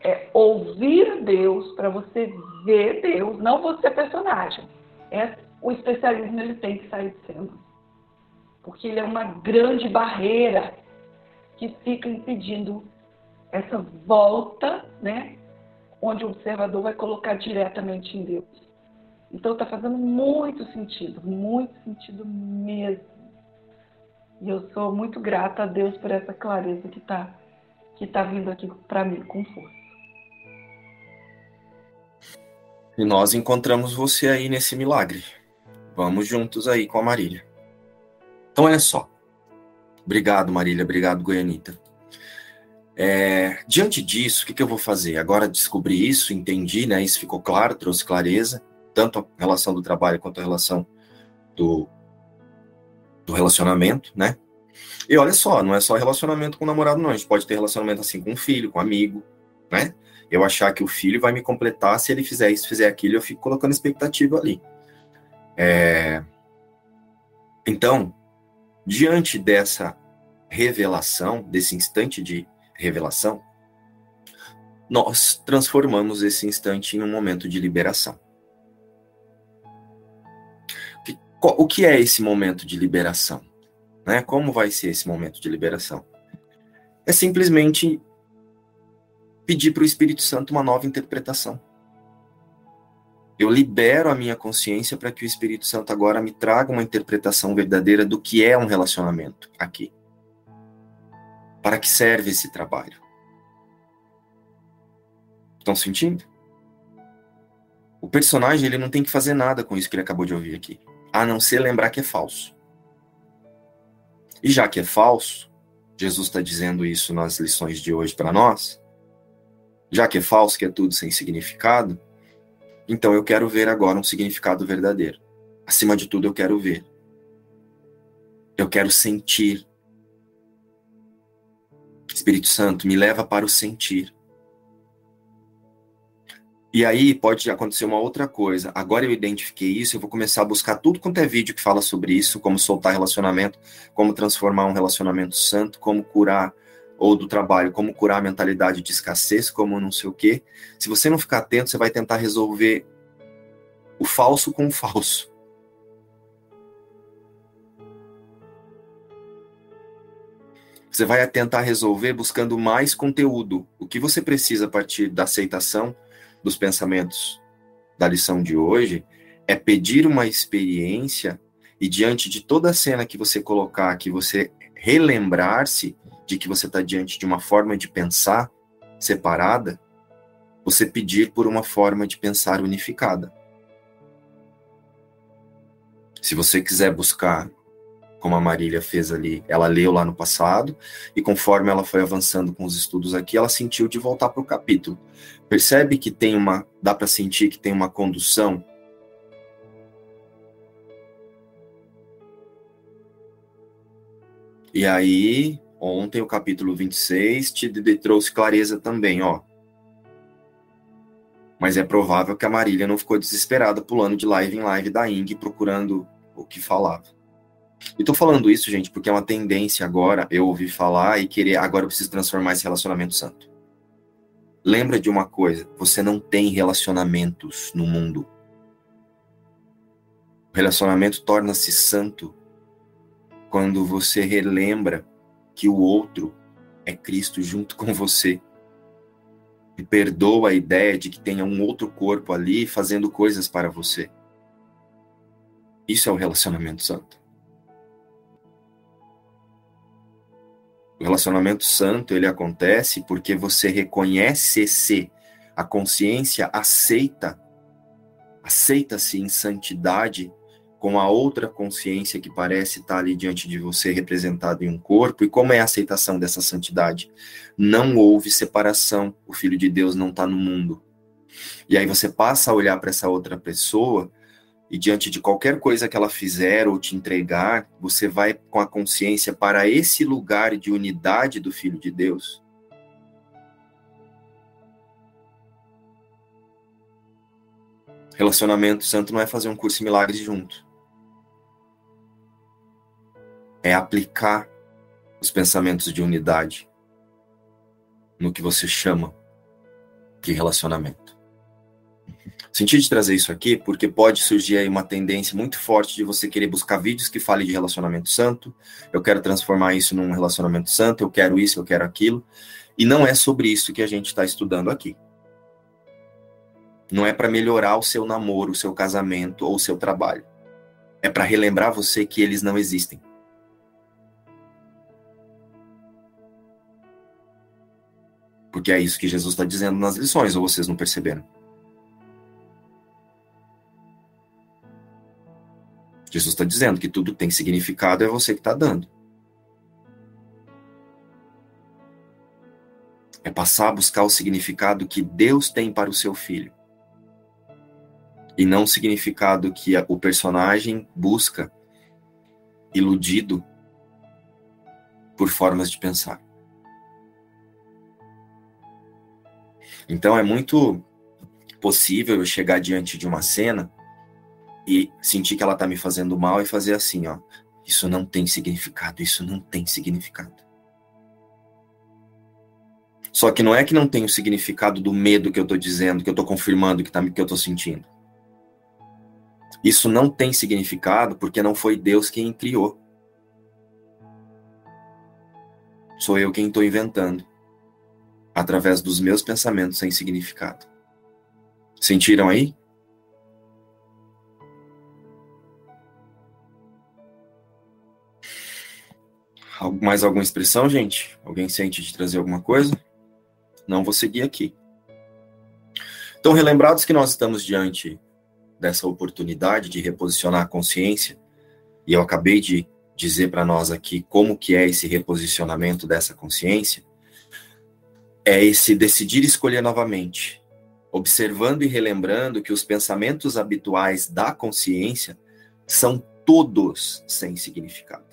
é, ouvir Deus, para você ver Deus, não você personagem. É, o especialismo ele tem que sair de cena. Porque ele é uma grande barreira que fica impedindo essa volta, né? Onde o observador vai colocar diretamente em Deus. Então está fazendo muito sentido, muito sentido mesmo. E eu sou muito grata a Deus por essa clareza que está que tá vindo aqui para mim com força. E nós encontramos você aí nesse milagre. Vamos juntos aí com a Marília. Então olha só. Obrigado, Marília. Obrigado, Goianita. É, diante disso, o que, que, eu vou fazer? Agora descobri isso, entendi, né? Isso ficou claro, trouxe clareza tanto a relação do trabalho quanto a relação do, do relacionamento, né? E olha só, não é só relacionamento com o namorado, não. A gente pode ter relacionamento assim com um filho, com amigo, né? Eu achar que o filho vai me completar se ele fizer isso, fizer aquilo, eu fico colocando expectativa ali. É... Então, diante dessa revelação, desse instante de revelação, nós transformamos esse instante em um momento de liberação. o que é esse momento de liberação? Né? Como vai ser esse momento de liberação? É simplesmente pedir para o Espírito Santo uma nova interpretação. Eu libero a minha consciência para que o Espírito Santo agora me traga uma interpretação verdadeira do que é um relacionamento aqui. Para que serve esse trabalho? Estão sentindo? O personagem ele não tem que fazer nada com isso que ele acabou de ouvir aqui a não ser lembrar que é falso. E já que é falso, Jesus está dizendo isso nas lições de hoje para nós, já que é falso, que é tudo sem significado, então eu quero ver agora um significado verdadeiro. Acima de tudo, eu quero ver. Eu quero sentir. Espírito Santo, me leva para o sentir. E aí pode acontecer uma outra coisa. Agora eu identifiquei isso, eu vou começar a buscar tudo quanto é vídeo que fala sobre isso, como soltar relacionamento, como transformar um relacionamento santo, como curar ou do trabalho, como curar a mentalidade de escassez, como não sei o quê. Se você não ficar atento, você vai tentar resolver o falso com o falso. Você vai tentar resolver buscando mais conteúdo. O que você precisa a partir da aceitação dos pensamentos da lição de hoje é pedir uma experiência e diante de toda a cena que você colocar, que você relembrar-se de que você está diante de uma forma de pensar separada, você pedir por uma forma de pensar unificada. Se você quiser buscar, como a Marília fez ali, ela leu lá no passado, e conforme ela foi avançando com os estudos aqui, ela sentiu de voltar para o capítulo. Percebe que tem uma, dá para sentir que tem uma condução E aí, ontem, o capítulo 26 te trouxe clareza também, ó. Mas é provável que a Marília não ficou desesperada pulando de live em live da Ing procurando o que falava. E tô falando isso, gente, porque é uma tendência agora eu ouvir falar e querer, agora eu preciso transformar esse relacionamento santo. Lembra de uma coisa, você não tem relacionamentos no mundo. O relacionamento torna-se santo quando você relembra que o outro é Cristo junto com você. E perdoa a ideia de que tenha um outro corpo ali fazendo coisas para você. Isso é o relacionamento santo. O relacionamento santo, ele acontece porque você reconhece-se, a consciência aceita, aceita-se em santidade com a outra consciência que parece estar ali diante de você representada em um corpo, e como é a aceitação dessa santidade? Não houve separação, o Filho de Deus não está no mundo. E aí você passa a olhar para essa outra pessoa, e diante de qualquer coisa que ela fizer ou te entregar, você vai com a consciência para esse lugar de unidade do Filho de Deus. Relacionamento santo não é fazer um curso de milagres junto é aplicar os pensamentos de unidade no que você chama de relacionamento. Senti de trazer isso aqui porque pode surgir aí uma tendência muito forte de você querer buscar vídeos que falem de relacionamento santo. Eu quero transformar isso num relacionamento santo, eu quero isso, eu quero aquilo. E não é sobre isso que a gente está estudando aqui. Não é para melhorar o seu namoro, o seu casamento ou o seu trabalho. É para relembrar você que eles não existem. Porque é isso que Jesus está dizendo nas lições, ou vocês não perceberam? Jesus está dizendo que tudo tem significado, é você que está dando. É passar a buscar o significado que Deus tem para o seu filho. E não o significado que o personagem busca, iludido por formas de pensar. Então é muito possível eu chegar diante de uma cena e sentir que ela tá me fazendo mal e fazer assim, ó. Isso não tem significado, isso não tem significado. Só que não é que não tem o significado do medo que eu tô dizendo, que eu tô confirmando que, tá, que eu tô sentindo. Isso não tem significado porque não foi Deus quem criou. Sou eu quem estou inventando através dos meus pensamentos sem significado. Sentiram aí? Mais alguma expressão, gente? Alguém sente de trazer alguma coisa? Não vou seguir aqui. Então, relembrados que nós estamos diante dessa oportunidade de reposicionar a consciência, e eu acabei de dizer para nós aqui como que é esse reposicionamento dessa consciência, é esse decidir escolher novamente, observando e relembrando que os pensamentos habituais da consciência são todos sem significado.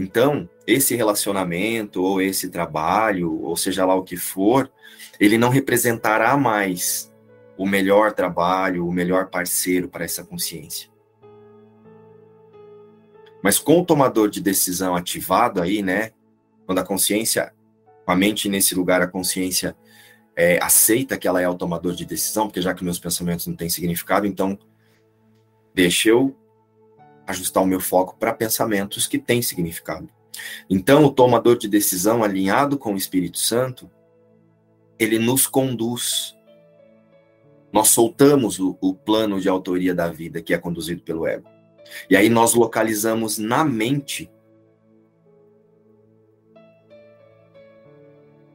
Então, esse relacionamento, ou esse trabalho, ou seja lá o que for, ele não representará mais o melhor trabalho, o melhor parceiro para essa consciência. Mas com o tomador de decisão ativado aí, né? Quando a consciência, a mente nesse lugar, a consciência é, aceita que ela é o tomador de decisão, porque já que meus pensamentos não têm significado, então deixa eu ajustar o meu foco para pensamentos que têm significado. Então, o tomador de decisão alinhado com o Espírito Santo, ele nos conduz. Nós soltamos o, o plano de autoria da vida que é conduzido pelo ego. E aí nós localizamos na mente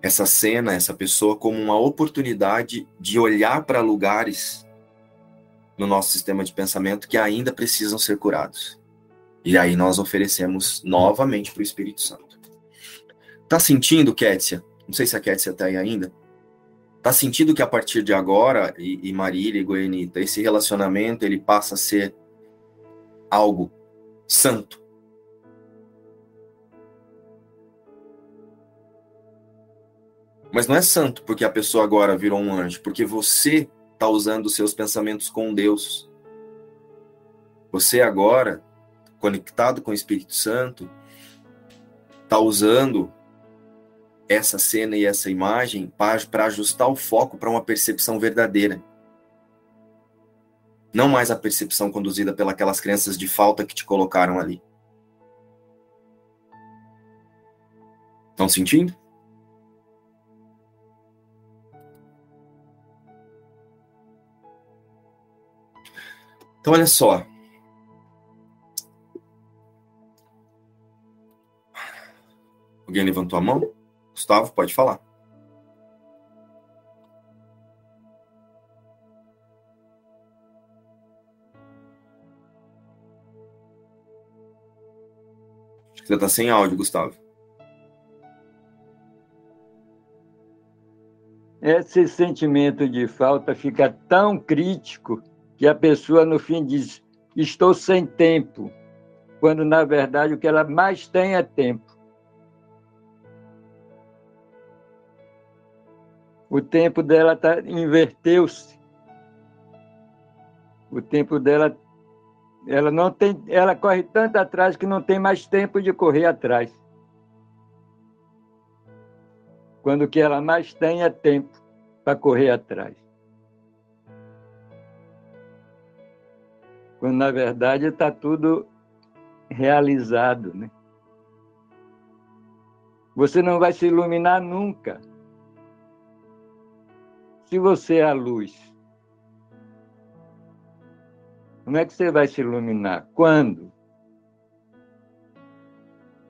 essa cena, essa pessoa, como uma oportunidade de olhar para lugares no nosso sistema de pensamento que ainda precisam ser curados. E aí nós oferecemos novamente para o Espírito Santo. Tá sentindo, Kétia? Não sei se a Kétia está aí ainda. Tá sentindo que a partir de agora, e, e Marília e Goianita, esse relacionamento ele passa a ser algo santo. Mas não é santo porque a pessoa agora virou um anjo, porque você está usando os seus pensamentos com Deus. Você agora, conectado com o Espírito Santo, está usando essa cena e essa imagem para ajustar o foco para uma percepção verdadeira. Não mais a percepção conduzida pelas crenças de falta que te colocaram ali. Estão sentindo? Então, olha só. Alguém levantou a mão? Gustavo, pode falar. Acho que você está sem áudio, Gustavo. Esse sentimento de falta fica tão crítico que a pessoa no fim diz: estou sem tempo, quando na verdade o que ela mais tem é tempo. O tempo dela tá, inverteu-se. O tempo dela, ela não tem, ela corre tanto atrás que não tem mais tempo de correr atrás. Quando o que ela mais tem é tempo para correr atrás. Quando na verdade está tudo realizado. Né? Você não vai se iluminar nunca. Se você é a luz, como é que você vai se iluminar? Quando?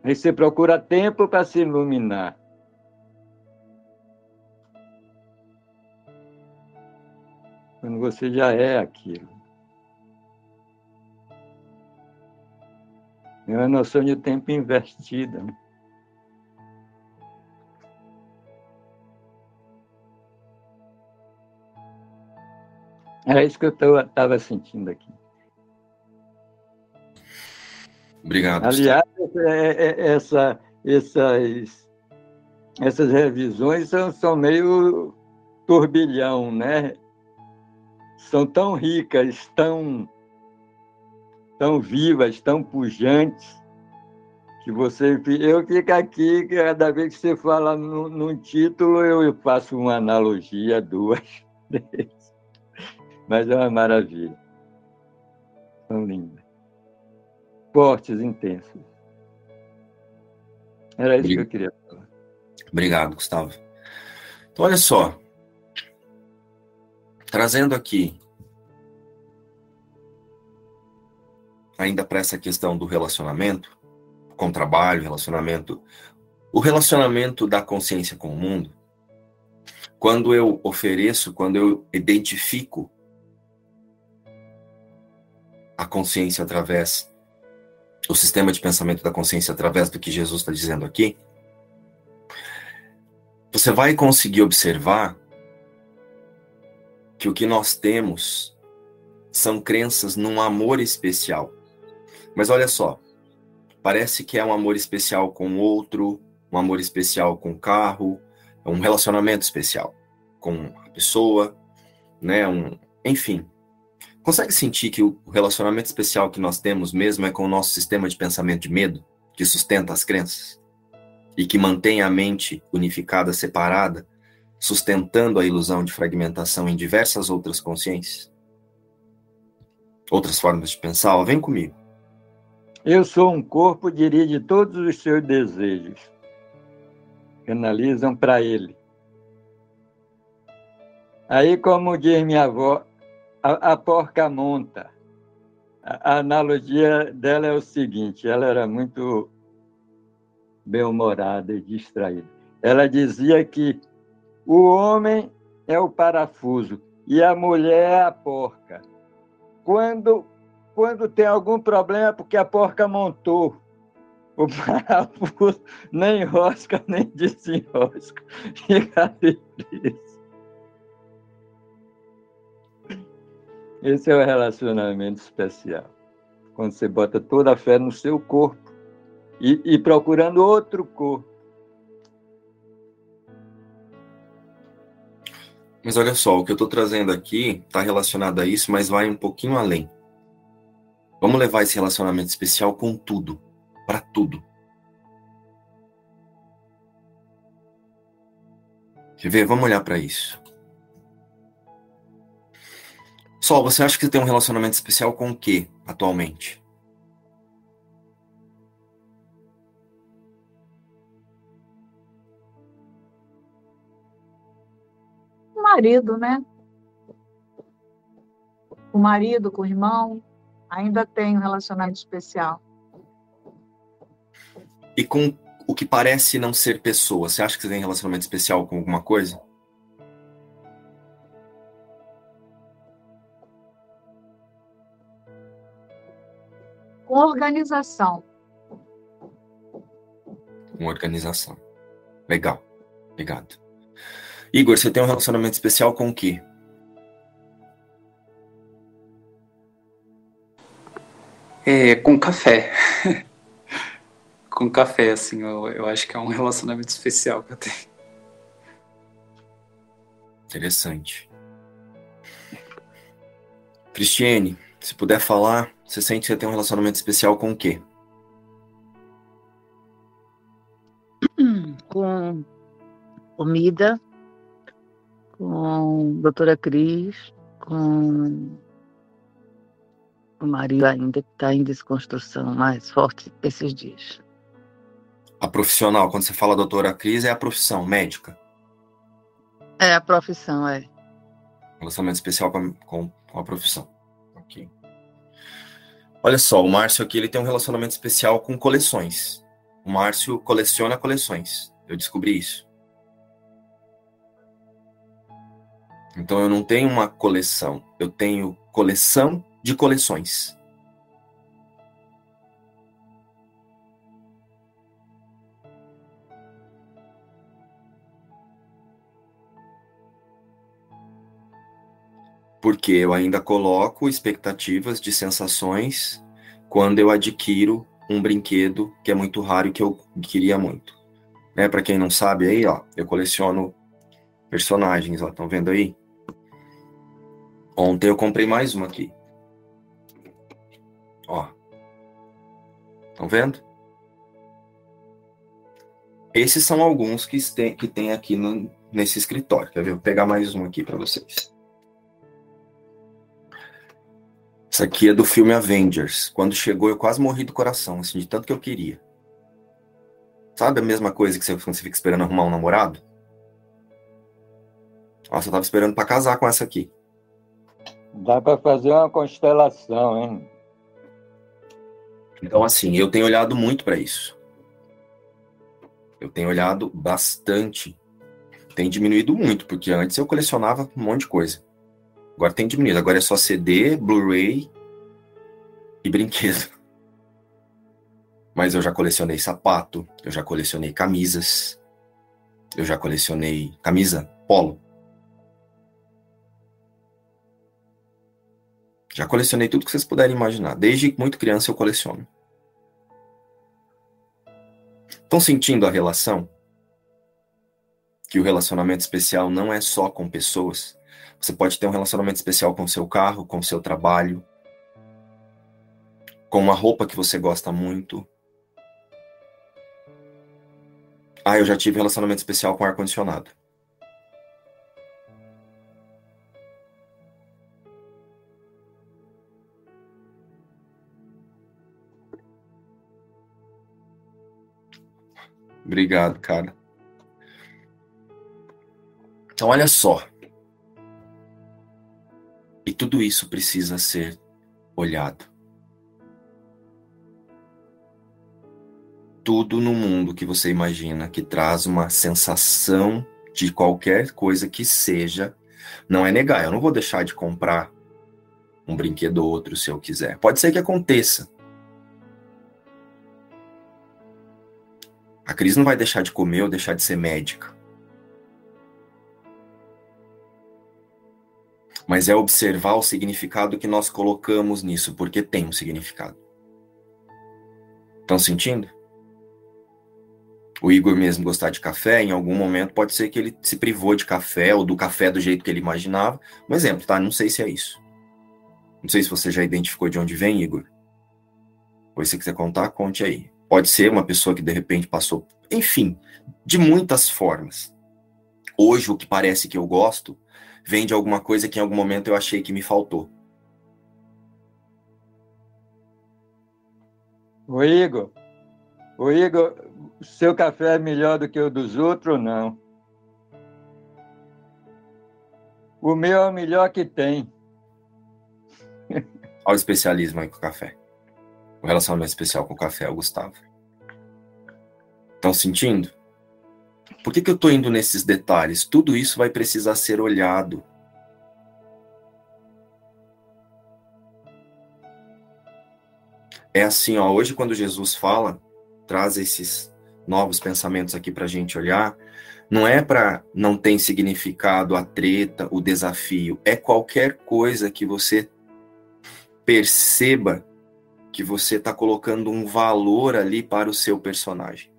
Aí você procura tempo para se iluminar. Quando você já é aquilo. É uma noção de tempo invertida. É isso que eu estava sentindo aqui. Obrigado. Aliás, é, é, essa, essas, essas revisões são, são meio turbilhão, né? São tão ricas, tão tão vivas, tão pujantes, que você. Eu fico aqui, cada vez que você fala num, num título, eu faço uma analogia, duas, três. Mas é uma maravilha. São lindas. Fortes, intensas. Era isso que eu queria falar. Obrigado, Gustavo. Então, olha só. Trazendo aqui ainda para essa questão do relacionamento, com o trabalho, relacionamento, o relacionamento da consciência com o mundo, quando eu ofereço, quando eu identifico a consciência através o sistema de pensamento da consciência através do que Jesus está dizendo aqui, você vai conseguir observar que o que nós temos são crenças num amor especial. Mas olha só, Parece que é um amor especial com outro, um amor especial com o carro, um relacionamento especial com a pessoa, né? Um, enfim. Consegue sentir que o relacionamento especial que nós temos mesmo é com o nosso sistema de pensamento de medo, que sustenta as crenças e que mantém a mente unificada, separada, sustentando a ilusão de fragmentação em diversas outras consciências? Outras formas de pensar? Ó, vem comigo. Eu sou um corpo, dirige todos os seus desejos. Canalizam para ele. Aí, como diz minha avó, a, a porca monta. A, a analogia dela é o seguinte: ela era muito bem-humorada e distraída. Ela dizia que o homem é o parafuso e a mulher é a porca. Quando quando tem algum problema é porque a porca montou. O parafuso nem enrosca, nem desenrosca. Fica. Esse é o relacionamento especial. Quando você bota toda a fé no seu corpo e, e procurando outro corpo. Mas olha só, o que eu estou trazendo aqui está relacionado a isso, mas vai um pouquinho além. Vamos levar esse relacionamento especial com tudo, para tudo. Quer ver? Vamos olhar para isso. Sol, você acha que tem um relacionamento especial com o que atualmente? O marido, né? O marido com o irmão, ainda tem um relacionamento especial. E com o que parece não ser pessoa, você acha que você tem relacionamento especial com alguma coisa? Com organização. Com organização. Legal. Obrigado. Igor, você tem um relacionamento especial com o quê? É, com café. com café, assim, eu, eu acho que é um relacionamento especial que eu tenho. Interessante. Cristiane, se puder falar, você sente que você tem um relacionamento especial com o quê? Com comida, com doutora Cris, com o marido ainda está em desconstrução mais forte esses dias. A profissional, quando você fala doutora Cris, é a profissão médica? É a profissão, é. Relacionamento especial com, com, com a profissão. Ok. Olha só, o Márcio aqui ele tem um relacionamento especial com coleções. O Márcio coleciona coleções. Eu descobri isso. Então eu não tenho uma coleção, eu tenho coleção de coleções. Porque eu ainda coloco expectativas de sensações quando eu adquiro um brinquedo que é muito raro e que eu queria muito. Né? Para quem não sabe aí, ó, eu coleciono personagens, ó, estão vendo aí? Ontem eu comprei mais uma aqui. Ó. Estão vendo? Esses são alguns que tem, que tem aqui no, nesse escritório. Quer ver? Vou pegar mais um aqui para vocês. Isso aqui é do filme Avengers. Quando chegou, eu quase morri do coração, assim, de tanto que eu queria. Sabe a mesma coisa que você, quando você fica esperando arrumar um namorado? Nossa, eu tava esperando para casar com essa aqui. Dá para fazer uma constelação, hein? Então, assim, eu tenho olhado muito para isso. Eu tenho olhado bastante. Tem diminuído muito, porque antes eu colecionava um monte de coisa. Agora tem diminuído. Agora é só CD, Blu-ray e brinquedo. Mas eu já colecionei sapato, eu já colecionei camisas, eu já colecionei camisa polo. Já colecionei tudo que vocês puderem imaginar. Desde muito criança eu coleciono. Estão sentindo a relação? Que o relacionamento especial não é só com pessoas. Você pode ter um relacionamento especial com seu carro, com seu trabalho, com uma roupa que você gosta muito. Ah, eu já tive relacionamento especial com ar-condicionado. Obrigado, cara. Então, olha só. E tudo isso precisa ser olhado. Tudo no mundo que você imagina que traz uma sensação de qualquer coisa que seja, não é negar. Eu não vou deixar de comprar um brinquedo ou outro se eu quiser. Pode ser que aconteça. A Cris não vai deixar de comer ou deixar de ser médica. Mas é observar o significado que nós colocamos nisso, porque tem um significado. Estão sentindo? O Igor mesmo gostar de café, em algum momento pode ser que ele se privou de café ou do café do jeito que ele imaginava. Um exemplo, tá? Não sei se é isso. Não sei se você já identificou de onde vem, Igor. Ou se você quiser contar, conte aí. Pode ser uma pessoa que de repente passou, enfim, de muitas formas. Hoje o que parece que eu gosto vem de alguma coisa que em algum momento eu achei que me faltou. O Igor, o Igor, seu café é melhor do que o dos outros ou não? O meu é o melhor que tem. Olha o especialismo aí com o café o relacionamento especial com o café, o Gustavo. Estão sentindo? Por que, que eu estou indo nesses detalhes? Tudo isso vai precisar ser olhado. É assim, ó, hoje quando Jesus fala, traz esses novos pensamentos aqui para a gente olhar, não é para não ter significado a treta, o desafio, é qualquer coisa que você perceba que você está colocando um valor ali para o seu personagem.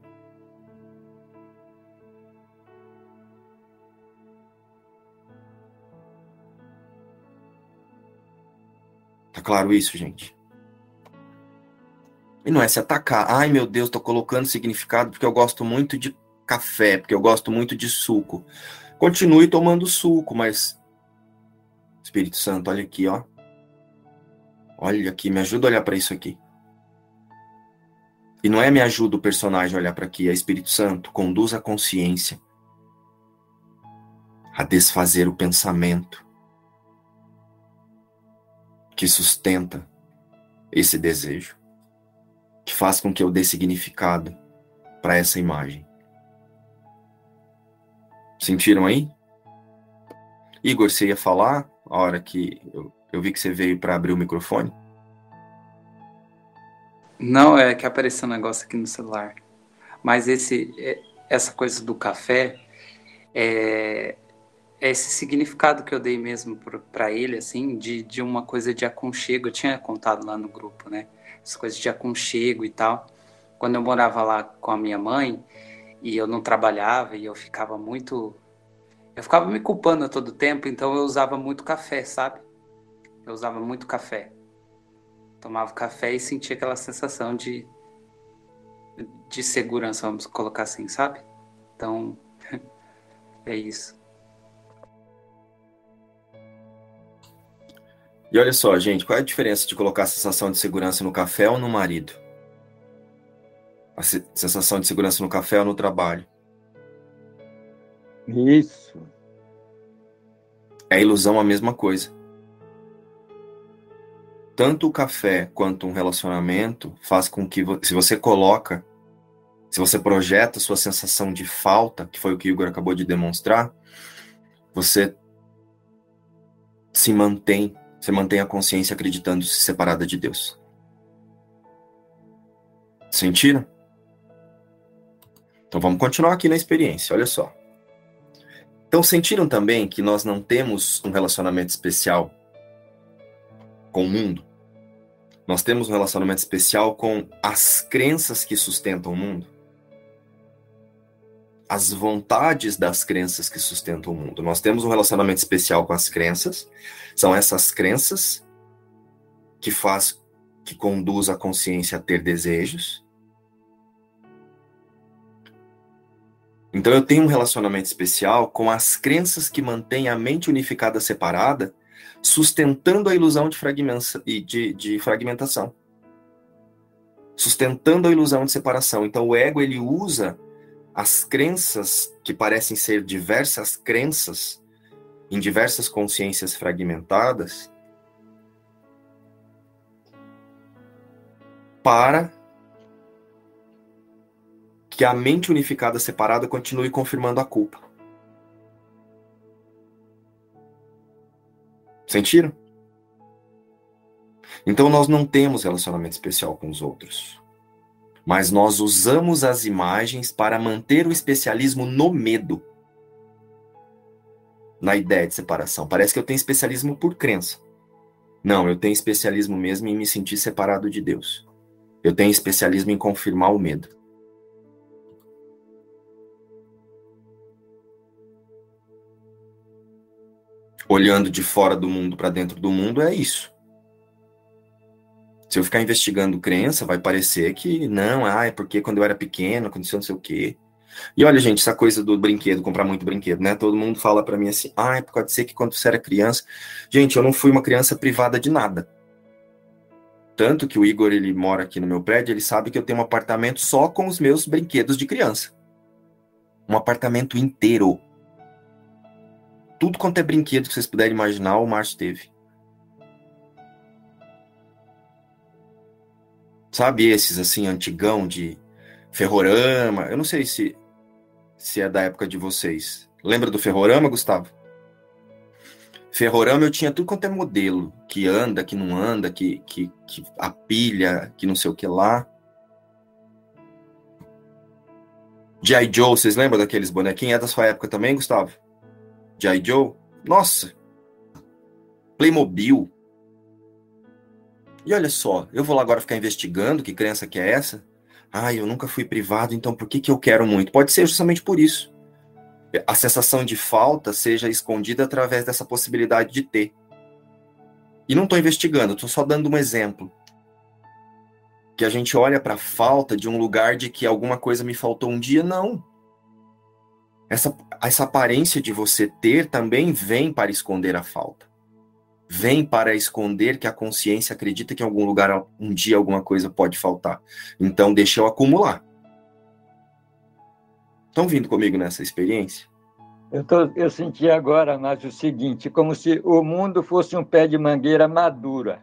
Tá claro isso, gente? E não é se atacar. Ai, meu Deus, tô colocando significado porque eu gosto muito de café, porque eu gosto muito de suco. Continue tomando suco, mas Espírito Santo, olha aqui, ó. Olha aqui, me ajuda a olhar para isso aqui. E não é me ajuda o personagem a olhar para aqui, é Espírito Santo, conduz a consciência a desfazer o pensamento que sustenta esse desejo, que faz com que eu dê significado para essa imagem. Sentiram aí? Igor, você ia falar a hora que eu eu vi que você veio para abrir o microfone. Não, é que apareceu um negócio aqui no celular. Mas esse, é, essa coisa do café, é, é esse significado que eu dei mesmo para ele, assim, de, de uma coisa de aconchego. Eu tinha contado lá no grupo, né? Essa coisa de aconchego e tal. Quando eu morava lá com a minha mãe e eu não trabalhava e eu ficava muito. Eu ficava me culpando todo tempo, então eu usava muito café, sabe? Eu usava muito café. Tomava café e sentia aquela sensação de, de segurança, vamos colocar assim, sabe? Então, é isso. E olha só, gente, qual é a diferença de colocar a sensação de segurança no café ou no marido? A sensação de segurança no café ou no trabalho? Isso. É a ilusão a mesma coisa tanto o café quanto um relacionamento faz com que, se você coloca, se você projeta sua sensação de falta, que foi o que o Igor acabou de demonstrar, você se mantém, você mantém a consciência acreditando-se separada de Deus. Sentiram? Então vamos continuar aqui na experiência, olha só. Então sentiram também que nós não temos um relacionamento especial com o mundo. Nós temos um relacionamento especial com as crenças que sustentam o mundo. as vontades das crenças que sustentam o mundo. Nós temos um relacionamento especial com as crenças, são essas crenças que faz que conduz a consciência a ter desejos. Então eu tenho um relacionamento especial com as crenças que mantêm a mente unificada separada, sustentando a ilusão de, de, de fragmentação. Sustentando a ilusão de separação. Então o ego ele usa as crenças que parecem ser diversas crenças em diversas consciências fragmentadas para que a mente unificada separada continue confirmando a culpa. Sentiram? Então nós não temos relacionamento especial com os outros mas nós usamos as imagens para manter o especialismo no medo. Na ideia de separação. Parece que eu tenho especialismo por crença. Não, eu tenho especialismo mesmo em me sentir separado de Deus. Eu tenho especialismo em confirmar o medo. Olhando de fora do mundo para dentro do mundo, é isso. Se eu ficar investigando crença, vai parecer que não, ah, é porque quando eu era pequeno aconteceu não sei o quê. E olha, gente, essa coisa do brinquedo, comprar muito brinquedo, né? Todo mundo fala para mim assim, ah, pode ser que quando você era criança. Gente, eu não fui uma criança privada de nada. Tanto que o Igor, ele mora aqui no meu prédio, ele sabe que eu tenho um apartamento só com os meus brinquedos de criança. Um apartamento inteiro. Tudo quanto é brinquedo que vocês puderem imaginar, o Márcio teve. Sabe esses assim antigão de ferrorama? Eu não sei se se é da época de vocês. Lembra do ferrorama, Gustavo? Ferrorama eu tinha tudo quanto é modelo, que anda, que não anda, que, que, que a pilha, que não sei o que lá. G.I. Joe, vocês lembram daqueles bonequinhos? É da sua época também, Gustavo? G.I. Joe? Nossa! Playmobil. E olha só, eu vou lá agora ficar investigando que crença que é essa? Ah, eu nunca fui privado, então por que, que eu quero muito? Pode ser justamente por isso. A sensação de falta seja escondida através dessa possibilidade de ter. E não estou investigando, estou só dando um exemplo. Que a gente olha para a falta de um lugar de que alguma coisa me faltou um dia, não. Essa, essa aparência de você ter também vem para esconder a falta vem para esconder que a consciência acredita que em algum lugar um dia alguma coisa pode faltar. Então deixa eu acumular. Estão vindo comigo nessa experiência? Eu, tô, eu senti agora, mas o seguinte, como se o mundo fosse um pé de mangueira madura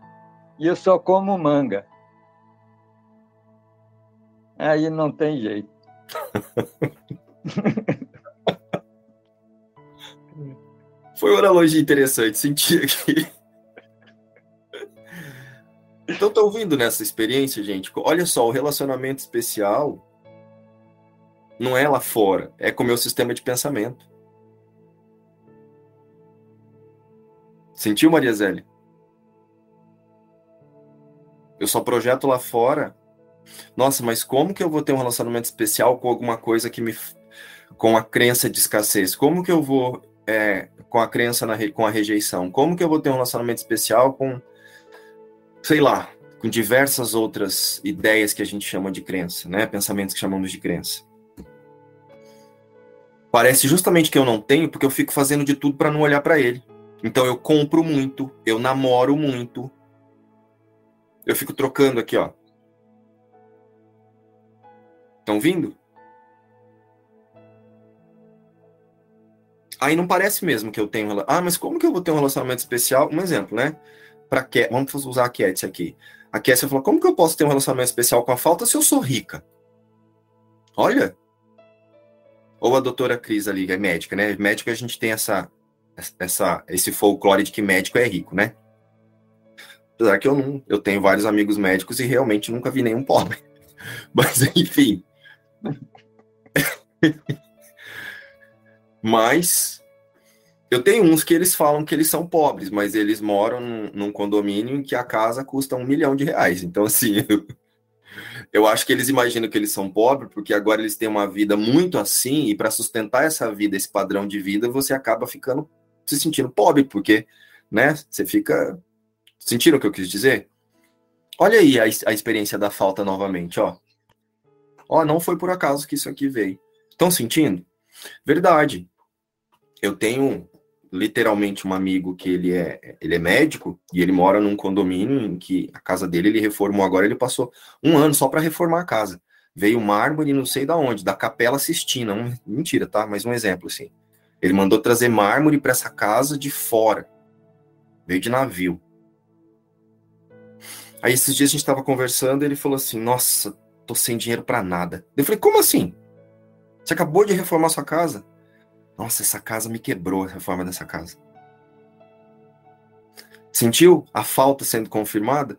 e eu só como manga. Aí não tem jeito. Foi uma analogia interessante, senti aqui. Então, tô ouvindo nessa experiência, gente? Olha só, o relacionamento especial não é lá fora, é com o meu sistema de pensamento. Sentiu, Maria Zélia? Eu só projeto lá fora. Nossa, mas como que eu vou ter um relacionamento especial com alguma coisa que me. com a crença de escassez? Como que eu vou. É, com a crença na, com a rejeição? Como que eu vou ter um relacionamento especial com sei lá, com diversas outras ideias que a gente chama de crença, né? Pensamentos que chamamos de crença. Parece justamente que eu não tenho porque eu fico fazendo de tudo para não olhar para ele. Então eu compro muito, eu namoro muito. Eu fico trocando aqui, ó. Estão vindo? Aí não parece mesmo que eu tenho. Ah, mas como que eu vou ter um relacionamento especial? Um exemplo, né? para que vamos usar a Cat aqui. A Cat falou: como que eu posso ter um relacionamento especial com a falta se eu sou rica? Olha. Ou a doutora Cris ali, é médica, né? Médica a gente tem essa, essa, esse folclore de que médico é rico, né? Apesar que eu não, eu tenho vários amigos médicos e realmente nunca vi nenhum pobre. Mas enfim. Mas eu tenho uns que eles falam que eles são pobres, mas eles moram num, num condomínio em que a casa custa um milhão de reais. Então, assim, eu, Eu acho que eles imaginam que eles são pobres porque agora eles têm uma vida muito assim e para sustentar essa vida, esse padrão de vida, você acaba ficando se sentindo pobre porque, né? Você fica sentindo o que eu quis dizer? Olha aí a, a experiência da falta novamente, ó. Ó, não foi por acaso que isso aqui veio. Estão sentindo? Verdade. Eu tenho literalmente um amigo que ele é, ele é médico e ele mora num condomínio em que a casa dele ele reformou agora, ele passou um ano só para reformar a casa. Veio mármore não sei da onde, da Capela Sistina, um, mentira, tá? Mas um exemplo assim. Ele mandou trazer mármore para essa casa de fora. Veio de navio. Aí esses dias a gente estava conversando ele falou assim: "Nossa, tô sem dinheiro para nada". Eu falei: "Como assim? Você acabou de reformar sua casa?" Nossa, essa casa me quebrou, a reforma dessa casa. Sentiu a falta sendo confirmada?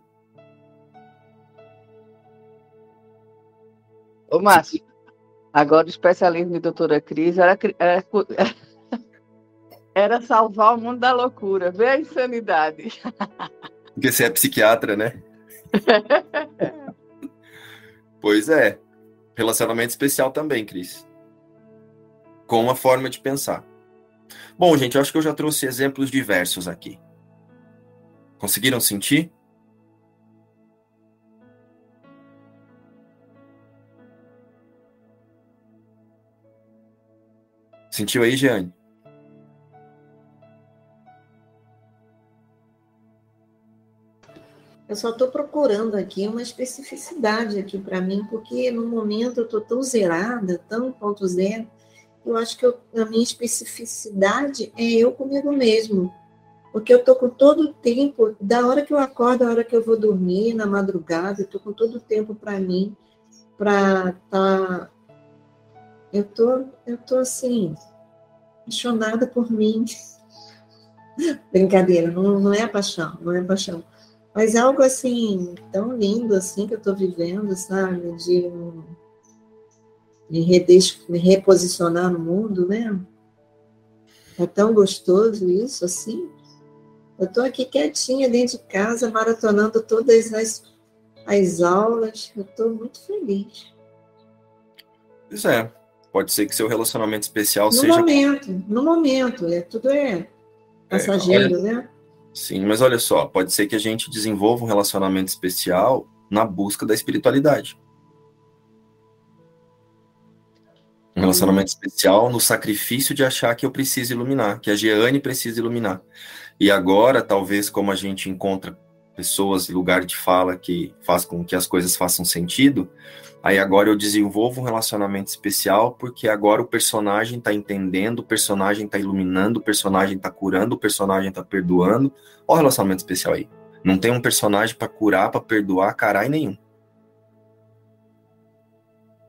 Ô, Márcio, agora o especialismo de doutora Cris era, era, era salvar o mundo da loucura. Vê a insanidade. Porque você é psiquiatra, né? pois é. Relacionamento especial também, Cris com uma forma de pensar. Bom, gente, acho que eu já trouxe exemplos diversos aqui. Conseguiram sentir? Sentiu aí, Jeane? Eu só estou procurando aqui uma especificidade aqui para mim, porque no momento eu estou tão zerada, tão ponto zero, eu acho que eu, a minha especificidade é eu comigo mesmo. Porque eu estou com todo o tempo, da hora que eu acordo, da hora que eu vou dormir, na madrugada, eu estou com todo o tempo para mim, para. Tá... Eu tô, eu tô assim, apaixonada por mim. Brincadeira, não, não é paixão, não é paixão. Mas algo assim, tão lindo assim que eu estou vivendo, sabe? De um me, me reposicionar no mundo, né? É tão gostoso isso, assim. Eu estou aqui quietinha dentro de casa, maratonando todas as, as aulas. Eu estou muito feliz. Pois é. Pode ser que seu relacionamento especial no seja. No momento, no momento. É, tudo é passageiro, é, olha... né? Sim, mas olha só, pode ser que a gente desenvolva um relacionamento especial na busca da espiritualidade. Um relacionamento especial no sacrifício de achar que eu preciso iluminar, que a Jeane precisa iluminar. E agora, talvez, como a gente encontra pessoas, lugar de fala que faz com que as coisas façam sentido, aí agora eu desenvolvo um relacionamento especial porque agora o personagem está entendendo, o personagem está iluminando, o personagem está curando, o personagem está perdoando. Olha o relacionamento especial aí. Não tem um personagem para curar, para perdoar, caralho nenhum.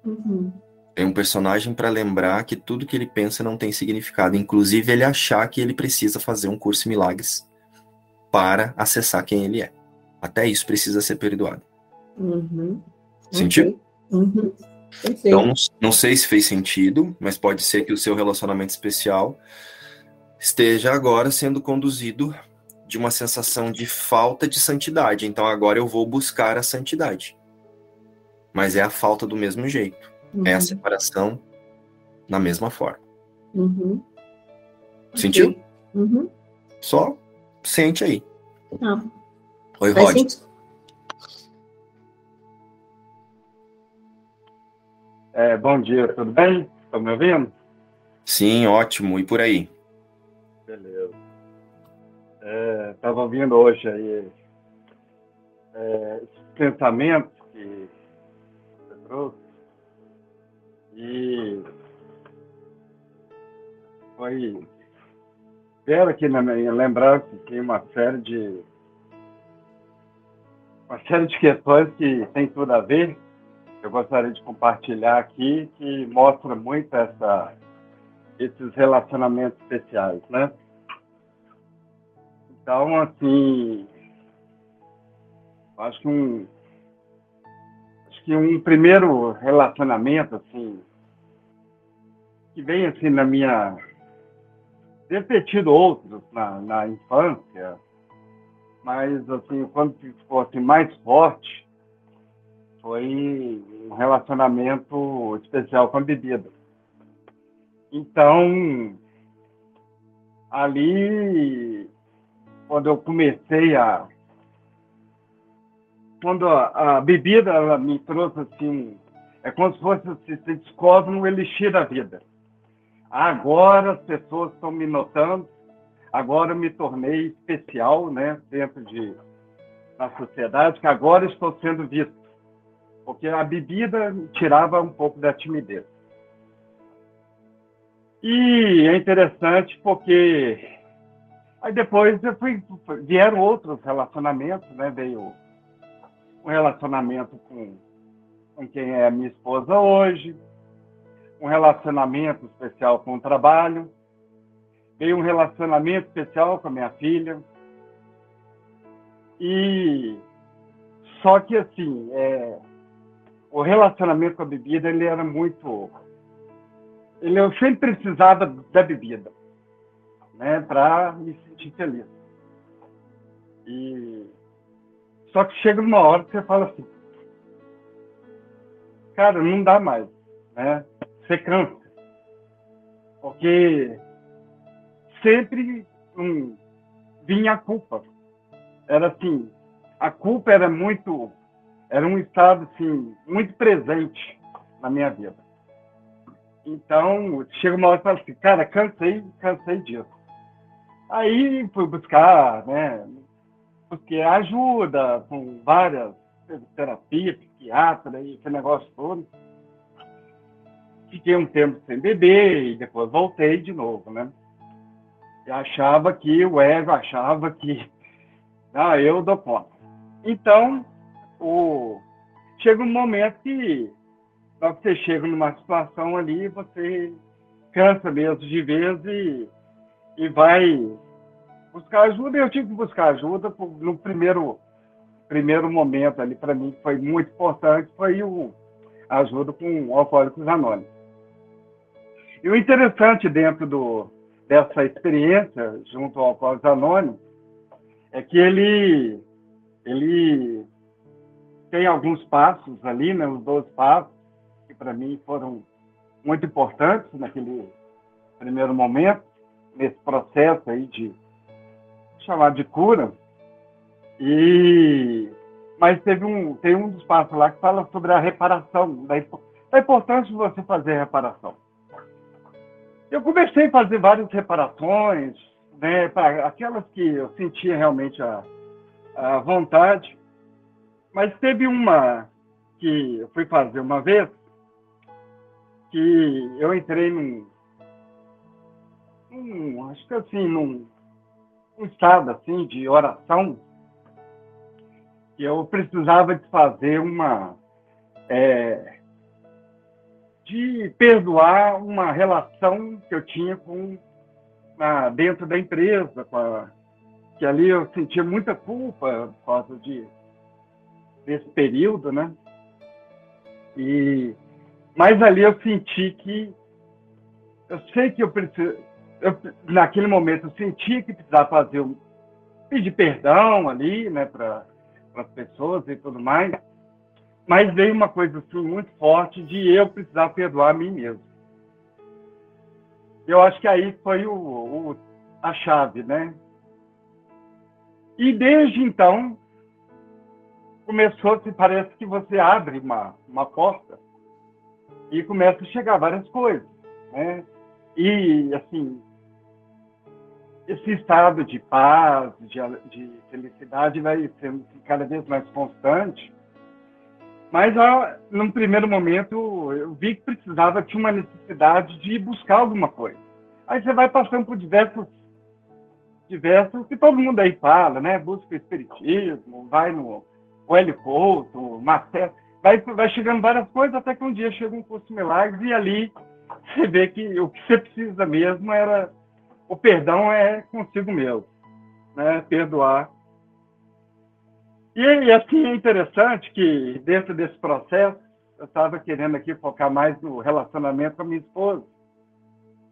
Uhum. Tem um personagem para lembrar que tudo que ele pensa não tem significado, inclusive ele achar que ele precisa fazer um curso de milagres para acessar quem ele é. Até isso precisa ser perdoado. Uhum. Sentiu? Uhum. Então, não, não sei se fez sentido, mas pode ser que o seu relacionamento especial esteja agora sendo conduzido de uma sensação de falta de santidade. Então, agora eu vou buscar a santidade. Mas é a falta do mesmo jeito. Uhum. É a separação na mesma forma. Uhum. Sentiu? Uhum. Só sente aí. Ah. Oi, Rod. É, bom dia, tudo bem? Estão me ouvindo? Sim, ótimo. E por aí? Beleza. Estava é, ouvindo hoje aí é, esses pensamentos que você trouxe e foi ver aqui na minha lembrança tem uma série de uma série de questões que tem tudo a ver. Eu gostaria de compartilhar aqui que mostra muito essa esses relacionamentos especiais, né? Então, assim, acho que um que um primeiro relacionamento, assim, que vem assim na minha. Devo ter tido outros na, na infância, mas assim, quando ficou assim, mais forte, foi um relacionamento especial com a bebida. Então, ali, quando eu comecei a. Quando a, a bebida me trouxe assim, é como se fosse se você descobre um elixir da vida. Agora as pessoas estão me notando, agora eu me tornei especial, né, dentro de da sociedade, que agora estou sendo visto, porque a bebida tirava um pouco da timidez. E é interessante porque aí depois eu fui, vieram outros relacionamentos, né? Veio um relacionamento com, com quem é minha esposa hoje, um relacionamento especial com o trabalho, veio um relacionamento especial com a minha filha. E só que assim, é, o relacionamento com a bebida ele era muito ele, eu sempre precisava da bebida, né, para me sentir feliz. E só que chega uma hora que você fala assim, cara, não dá mais, né? Você cansa, porque sempre vinha a culpa. Era assim, a culpa era muito, era um estado assim muito presente na minha vida. Então, chega uma hora e fala assim, cara, cansei, cansei disso. Aí fui buscar, né? Busquei ajuda com várias terapias, psiquiatra e esse negócio todo. Fiquei um tempo sem beber e depois voltei de novo, né? E achava que o ego achava que ah, eu dou conta. Então, o... chega um momento que só que você chega numa situação ali, você cansa mesmo de vez e, e vai buscar ajuda. Eu tive que buscar ajuda no primeiro, primeiro momento ali, para mim, que foi muito importante, foi o, ajuda com Alcoólicos Anônimos. E o interessante dentro do, dessa experiência junto ao Alcoólicos Anônimos é que ele, ele tem alguns passos ali, né, os 12 passos, que para mim foram muito importantes naquele primeiro momento, nesse processo aí de chamar de cura. E mas teve um tem um passos lá que fala sobre a reparação, da, da importância de você fazer reparação. Eu comecei a fazer várias reparações, né, para aquelas que eu sentia realmente a, a vontade, mas teve uma que eu fui fazer uma vez que eu entrei num, num acho que assim, num, num estado assim de oração, que eu precisava de fazer uma é, de perdoar uma relação que eu tinha com na, dentro da empresa, a, que ali eu sentia muita culpa por causa de desse período, né? E mas ali eu senti que eu sei que eu preciso, eu, naquele momento eu senti que precisava fazer um, pedir perdão ali, né, para as pessoas e tudo mais. Mas veio uma coisa assim muito forte de eu precisar perdoar a mim mesmo. Eu acho que aí foi o, o a chave, né? E desde então começou, se parece que você abre uma, uma porta e começa a chegar várias coisas, né? E, assim, esse estado de paz, de, de felicidade vai sendo cada vez mais constante. Mas, ó, num primeiro momento, eu vi que precisava, tinha uma necessidade de buscar alguma coisa. Aí você vai passando por diversos, diversos, que todo mundo aí fala, né? Busca o espiritismo, vai no Hélio Couto, Marcelo vai, vai chegando várias coisas, até que um dia chega um curso milagres e ali você vê que o que você precisa mesmo era o perdão é consigo mesmo, né? Perdoar. E, e assim é interessante que dentro desse processo eu estava querendo aqui focar mais no relacionamento com a minha esposa,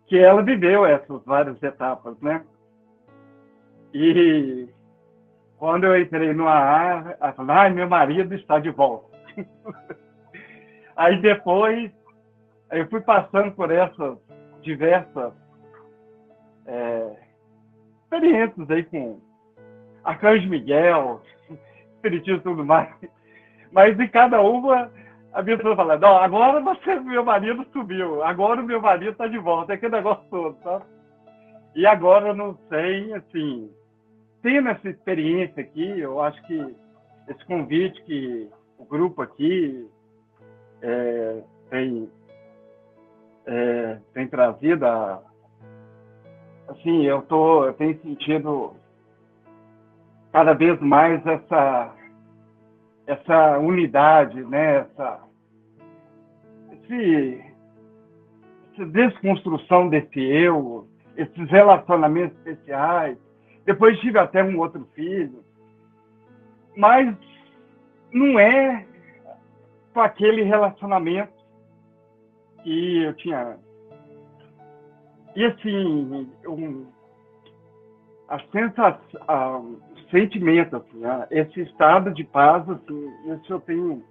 que ela viveu essas várias etapas, né? E quando eu entrei no AA, ela falou, ai, meu marido está de volta. Aí depois, eu fui passando por essas diversas é, experiências aí com Arcanjo Miguel, Espiritismo e tudo mais. Mas em cada uma, a pessoa fala, não, agora você, meu marido subiu, agora o meu marido está de volta, é aquele negócio todo, sabe? E agora eu não sei, assim, tendo essa experiência aqui, eu acho que esse convite que o grupo aqui é, tem, é, tem trazido, a, assim, eu, tô, eu tenho sentido cada vez mais essa, essa unidade, né? essa, esse, essa desconstrução desse eu, esses relacionamentos especiais. Depois tive até um outro filho, mas não é com aquele relacionamento que eu tinha. E assim, um, a sensação, o sentimento, assim, né? esse estado de paz, assim, isso eu tenho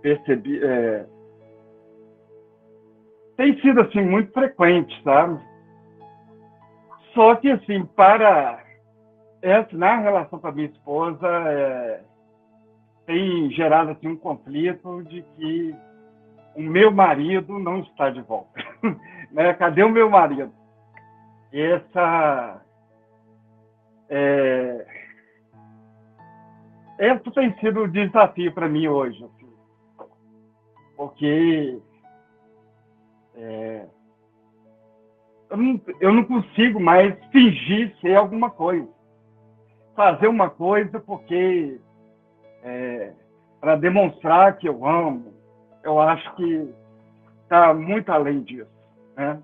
percebido. É, tem sido assim muito frequente, sabe? Só que assim, para essa, na relação com a minha esposa, é, tem gerado assim, um conflito de que o meu marido não está de volta. né? Cadê o meu marido? Essa. É, esse tem sido o um desafio para mim hoje. Assim, porque é, eu, não, eu não consigo mais fingir ser alguma coisa. Fazer uma coisa porque é, para demonstrar que eu amo, eu acho que está muito além disso. Né?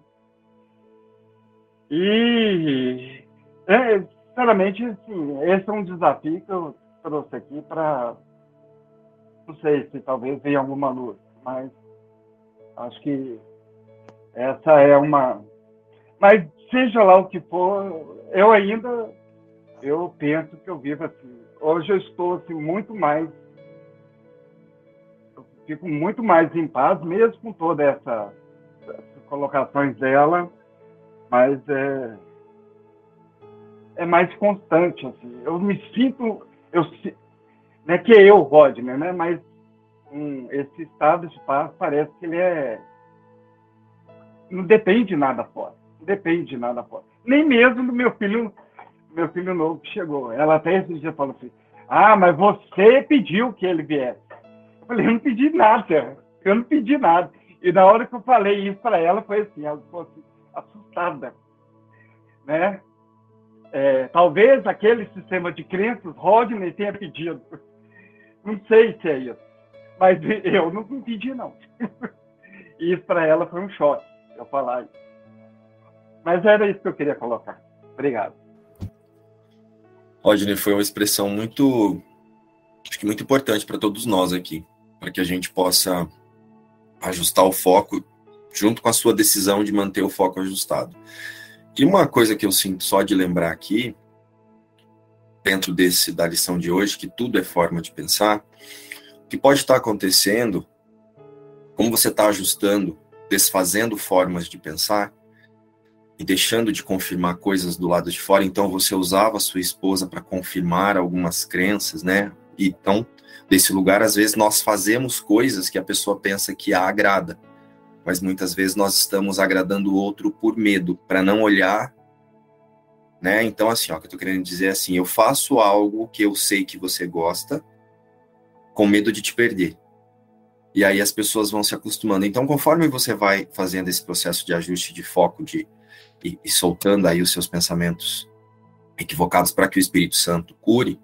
E, é, sinceramente, assim, esse é um desafio que eu trouxe aqui para, não sei se talvez venha alguma luz, mas acho que essa é uma. Mas seja lá o que for, eu ainda eu penso que eu vivo assim hoje eu estou assim, muito mais. Eu fico muito mais em paz, mesmo com toda essa, colocações dela, mas é, é mais constante. Assim. Eu me sinto. Eu, não é que eu, Rodney, né? mas um, esse estado de paz parece que ele é. Não depende de nada fora. Não depende de nada fora. Nem mesmo do meu filho meu filho novo que chegou. Ela até esse dia falou assim: Ah, mas você pediu que ele viesse. Eu falei: Eu não pedi nada. Eu não pedi nada. E na hora que eu falei isso para ela, foi assim: ela ficou assim, assustada. Né? É, talvez aquele sistema de crenças Rodney tenha pedido. Não sei se é isso. Mas eu não pedi, não. E isso para ela foi um choque, eu falar isso. Mas era isso que eu queria colocar. Obrigado. Rodney, foi uma expressão muito, acho que muito importante para todos nós aqui, para que a gente possa ajustar o foco junto com a sua decisão de manter o foco ajustado. E uma coisa que eu sinto só de lembrar aqui, dentro desse da lição de hoje, que tudo é forma de pensar, o que pode estar acontecendo, como você está ajustando, desfazendo formas de pensar, e deixando de confirmar coisas do lado de fora, então você usava a sua esposa para confirmar algumas crenças, né? Então, desse lugar, às vezes nós fazemos coisas que a pessoa pensa que a agrada, mas muitas vezes nós estamos agradando o outro por medo, para não olhar, né? Então, assim, ó, o que eu tô querendo dizer é assim, eu faço algo que eu sei que você gosta, com medo de te perder. E aí as pessoas vão se acostumando. Então, conforme você vai fazendo esse processo de ajuste de foco, de e, e soltando aí os seus pensamentos equivocados para que o Espírito Santo cure,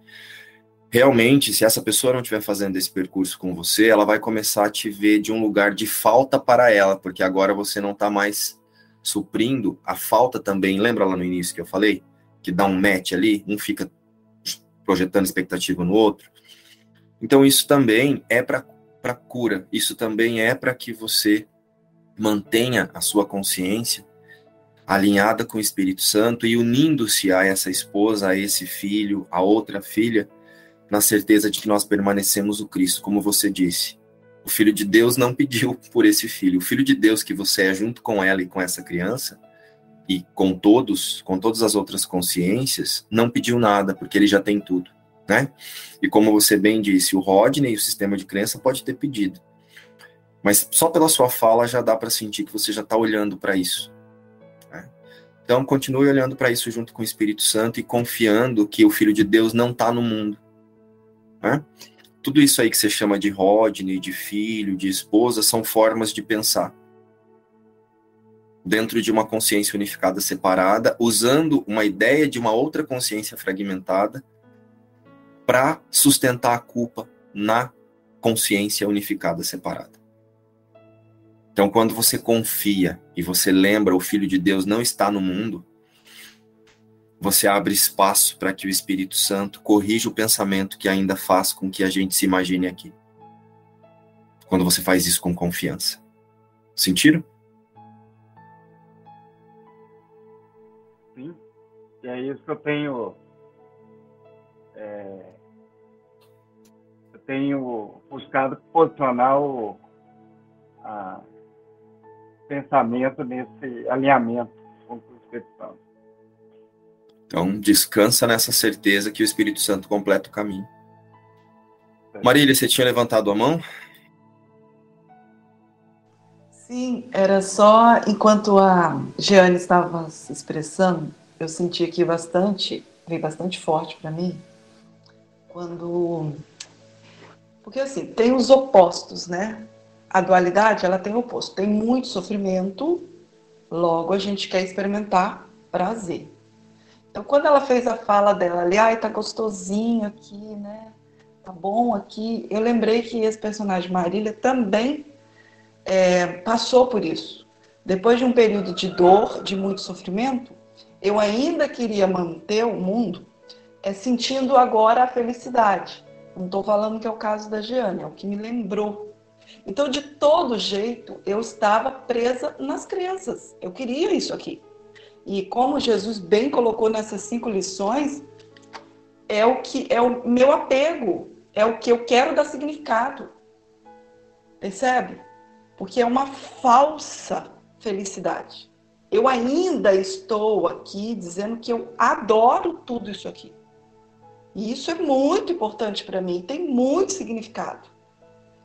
realmente, se essa pessoa não estiver fazendo esse percurso com você, ela vai começar a te ver de um lugar de falta para ela, porque agora você não está mais suprindo a falta também. Lembra lá no início que eu falei? Que dá um match ali, um fica projetando expectativa no outro. Então, isso também é para cura, isso também é para que você mantenha a sua consciência alinhada com o Espírito Santo e unindo-se a essa esposa, a esse filho, a outra filha, na certeza de que nós permanecemos o Cristo, como você disse. O Filho de Deus não pediu por esse filho. O Filho de Deus que você é junto com ela e com essa criança, e com todos, com todas as outras consciências, não pediu nada, porque ele já tem tudo, né? E como você bem disse, o Rodney, o sistema de crença, pode ter pedido. Mas só pela sua fala já dá para sentir que você já está olhando para isso. Né? Então, continue olhando para isso junto com o Espírito Santo e confiando que o Filho de Deus não está no mundo. Né? Tudo isso aí que você chama de Rodney, de filho, de esposa, são formas de pensar. Dentro de uma consciência unificada separada, usando uma ideia de uma outra consciência fragmentada para sustentar a culpa na consciência unificada separada. Então, quando você confia e você lembra o Filho de Deus não está no mundo, você abre espaço para que o Espírito Santo corrija o pensamento que ainda faz com que a gente se imagine aqui. Quando você faz isso com confiança. Sentiram? Sim. E é isso que eu tenho. É, eu tenho buscado posicionar o, a, pensamento nesse alinhamento com o Espírito Santo. Então, descansa nessa certeza que o Espírito Santo completa o caminho. Marília, você tinha levantado a mão? Sim, era só enquanto a Jeane estava se expressando, eu senti aqui bastante, veio bastante forte para mim, quando. Porque assim, tem os opostos, né? a dualidade ela tem o oposto. Tem muito sofrimento, logo a gente quer experimentar prazer. Então, quando ela fez a fala dela ali, ai, tá gostosinho aqui, né? Tá bom aqui. Eu lembrei que esse personagem Marília também é, passou por isso. Depois de um período de dor, de muito sofrimento, eu ainda queria manter o mundo é, sentindo agora a felicidade. Não estou falando que é o caso da Jeane, é o que me lembrou então, de todo jeito, eu estava presa nas crenças. Eu queria isso aqui. E como Jesus bem colocou nessas cinco lições, é o que é o meu apego, é o que eu quero dar significado. Percebe? Porque é uma falsa felicidade. Eu ainda estou aqui dizendo que eu adoro tudo isso aqui. E isso é muito importante para mim, tem muito significado.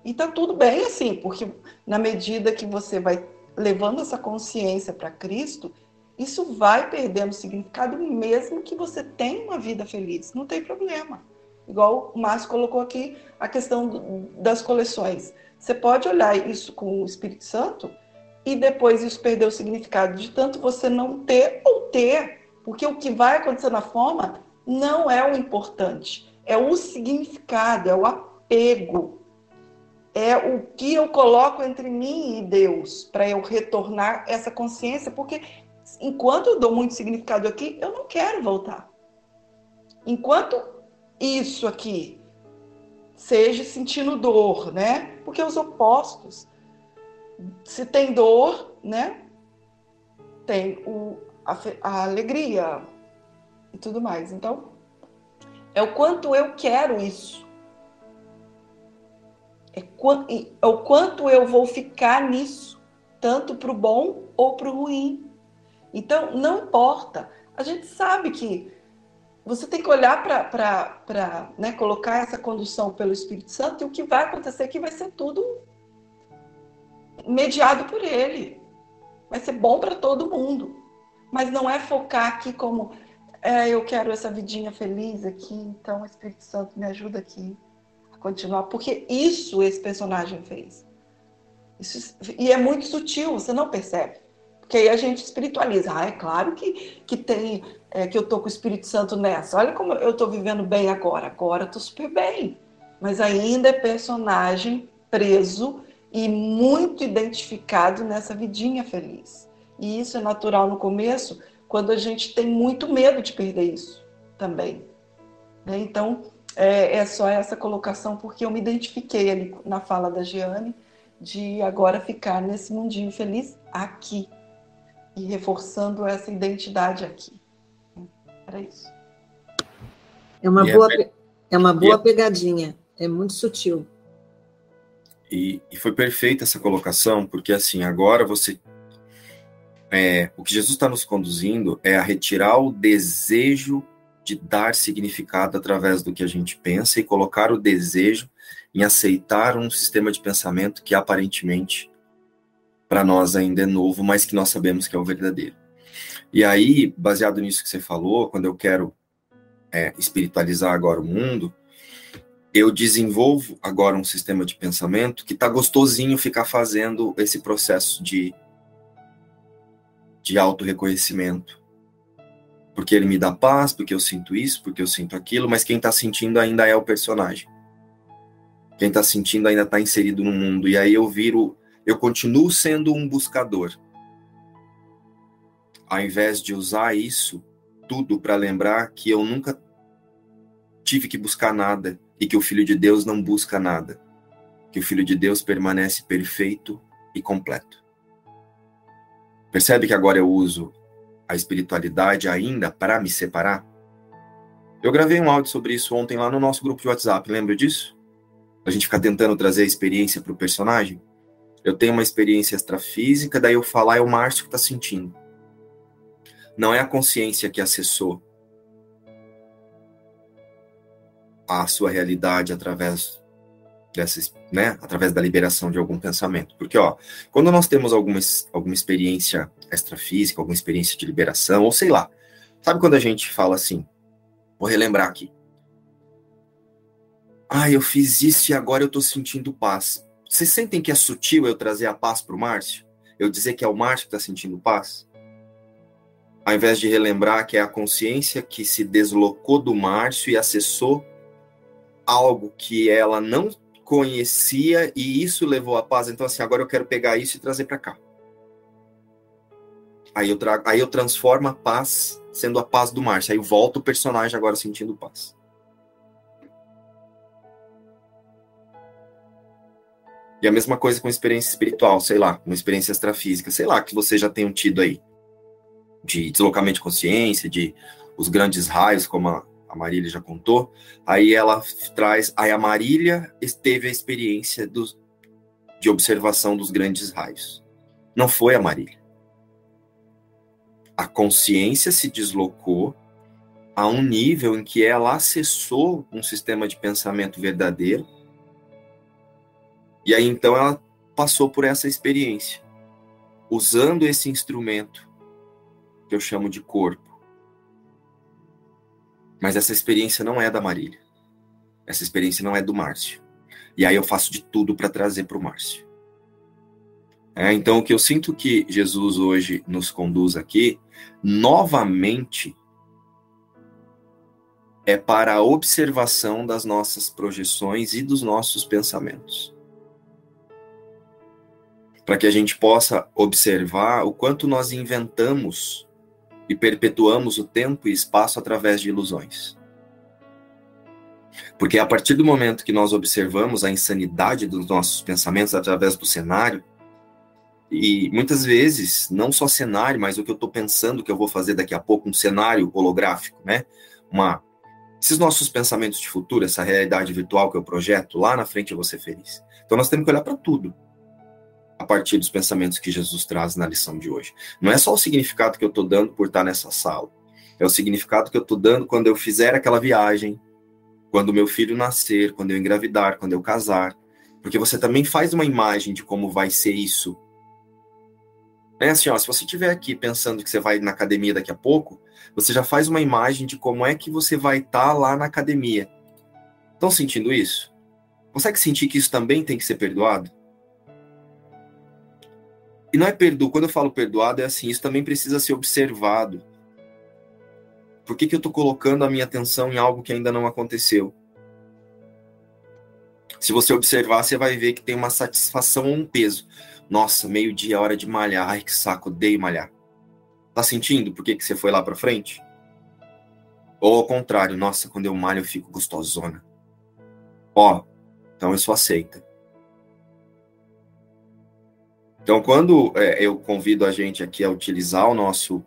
E tá tudo bem assim, porque na medida que você vai levando essa consciência para Cristo, isso vai perdendo significado mesmo que você tenha uma vida feliz. Não tem problema. Igual o Márcio colocou aqui a questão do, das coleções. Você pode olhar isso com o Espírito Santo e depois isso perder o significado de tanto você não ter ou ter. Porque o que vai acontecer na forma não é o importante, é o significado, é o apego é o que eu coloco entre mim e Deus para eu retornar essa consciência, porque enquanto eu dou muito significado aqui, eu não quero voltar. Enquanto isso aqui seja sentindo dor, né? Porque os opostos, se tem dor, né? Tem o, a, a alegria e tudo mais. Então, é o quanto eu quero isso é, é o quanto eu vou ficar nisso, tanto para o bom ou para o ruim. Então, não importa. A gente sabe que você tem que olhar para né, colocar essa condução pelo Espírito Santo e o que vai acontecer aqui vai ser tudo mediado por ele. Vai ser bom para todo mundo. Mas não é focar aqui como é, eu quero essa vidinha feliz aqui, então o Espírito Santo me ajuda aqui continuar, porque isso esse personagem fez. Isso, e é muito sutil, você não percebe. Porque aí a gente espiritualiza. Ah, é claro que, que tem, é, que eu tô com o Espírito Santo nessa. Olha como eu tô vivendo bem agora. Agora eu tô super bem. Mas ainda é personagem preso e muito identificado nessa vidinha feliz. E isso é natural no começo, quando a gente tem muito medo de perder isso também. Né? Então, é, é só essa colocação, porque eu me identifiquei ali na fala da Giane, de agora ficar nesse mundinho feliz aqui e reforçando essa identidade aqui. Era isso. É uma, boa, É uma boa e, pegadinha, é muito sutil. E, e, foi perfeita essa colocação, porque assim, agora você. É, o que Jesus está nos conduzindo é a retirar o desejo de dar significado através do que a gente pensa e colocar o desejo em aceitar um sistema de pensamento que aparentemente para nós ainda é novo, mas que nós sabemos que é o verdadeiro. E aí, baseado nisso que você falou, quando eu quero é, espiritualizar agora o mundo, eu desenvolvo agora um sistema de pensamento que tá gostosinho ficar fazendo esse processo de de auto-reconhecimento. Porque ele me dá paz, porque eu sinto isso, porque eu sinto aquilo, mas quem está sentindo ainda é o personagem. Quem está sentindo ainda está inserido no mundo. E aí eu viro, eu continuo sendo um buscador. Ao invés de usar isso tudo para lembrar que eu nunca tive que buscar nada e que o Filho de Deus não busca nada, que o Filho de Deus permanece perfeito e completo. Percebe que agora eu uso a espiritualidade ainda para me separar? Eu gravei um áudio sobre isso ontem lá no nosso grupo de WhatsApp, lembra disso? A gente ficar tentando trazer a experiência para o personagem. Eu tenho uma experiência extrafísica, daí eu falar é o Márcio que está sentindo. Não é a consciência que acessou a sua realidade através dessas, né, através da liberação de algum pensamento. Porque, ó, quando nós temos alguma, alguma experiência extrafísica, alguma experiência de liberação, ou sei lá, sabe quando a gente fala assim, vou relembrar aqui, ah, eu fiz isso e agora eu tô sentindo paz. Vocês sentem que é sutil eu trazer a paz pro Márcio? Eu dizer que é o Márcio que tá sentindo paz? Ao invés de relembrar que é a consciência que se deslocou do Márcio e acessou algo que ela não conhecia e isso levou à paz. Então, assim, agora eu quero pegar isso e trazer para cá. Aí eu, trago, aí eu transformo a paz sendo a paz do Márcio. Aí eu volto o personagem agora sentindo paz. E a mesma coisa com experiência espiritual, sei lá, uma experiência extrafísica, sei lá, que você já tenha tido aí. De deslocamento de consciência, de os grandes raios, como a, a Marília já contou. Aí ela traz. Aí a Marília teve a experiência do, de observação dos grandes raios. Não foi a Marília. A consciência se deslocou a um nível em que ela acessou um sistema de pensamento verdadeiro. E aí então ela passou por essa experiência, usando esse instrumento que eu chamo de corpo mas essa experiência não é da Marília. Essa experiência não é do Márcio. E aí eu faço de tudo para trazer para o Márcio. É, então, o que eu sinto que Jesus hoje nos conduz aqui, novamente, é para a observação das nossas projeções e dos nossos pensamentos. Para que a gente possa observar o quanto nós inventamos e perpetuamos o tempo e espaço através de ilusões. Porque a partir do momento que nós observamos a insanidade dos nossos pensamentos através do cenário, e muitas vezes, não só cenário, mas o que eu estou pensando que eu vou fazer daqui a pouco, um cenário holográfico, né? Uma, esses nossos pensamentos de futuro, essa realidade virtual que eu projeto, lá na frente eu vou ser feliz. Então nós temos que olhar para tudo a partir dos pensamentos que Jesus traz na lição de hoje. Não é só o significado que eu estou dando por estar nessa sala, é o significado que eu estou dando quando eu fizer aquela viagem, quando meu filho nascer, quando eu engravidar, quando eu casar, porque você também faz uma imagem de como vai ser isso. É assim, ó, se você estiver aqui pensando que você vai na academia daqui a pouco, você já faz uma imagem de como é que você vai estar tá lá na academia. Estão sentindo isso? Consegue sentir que isso também tem que ser perdoado? E não é perdoado, quando eu falo perdoado, é assim, isso também precisa ser observado. Por que, que eu estou colocando a minha atenção em algo que ainda não aconteceu? Se você observar, você vai ver que tem uma satisfação ou um peso. Nossa, meio-dia, hora de malhar. Ai, que saco, odeio malhar. Tá sentindo por que, que você foi lá para frente? Ou ao contrário, nossa, quando eu malho eu fico gostosona. Ó, então eu sou aceita. Então, quando é, eu convido a gente aqui a utilizar o nosso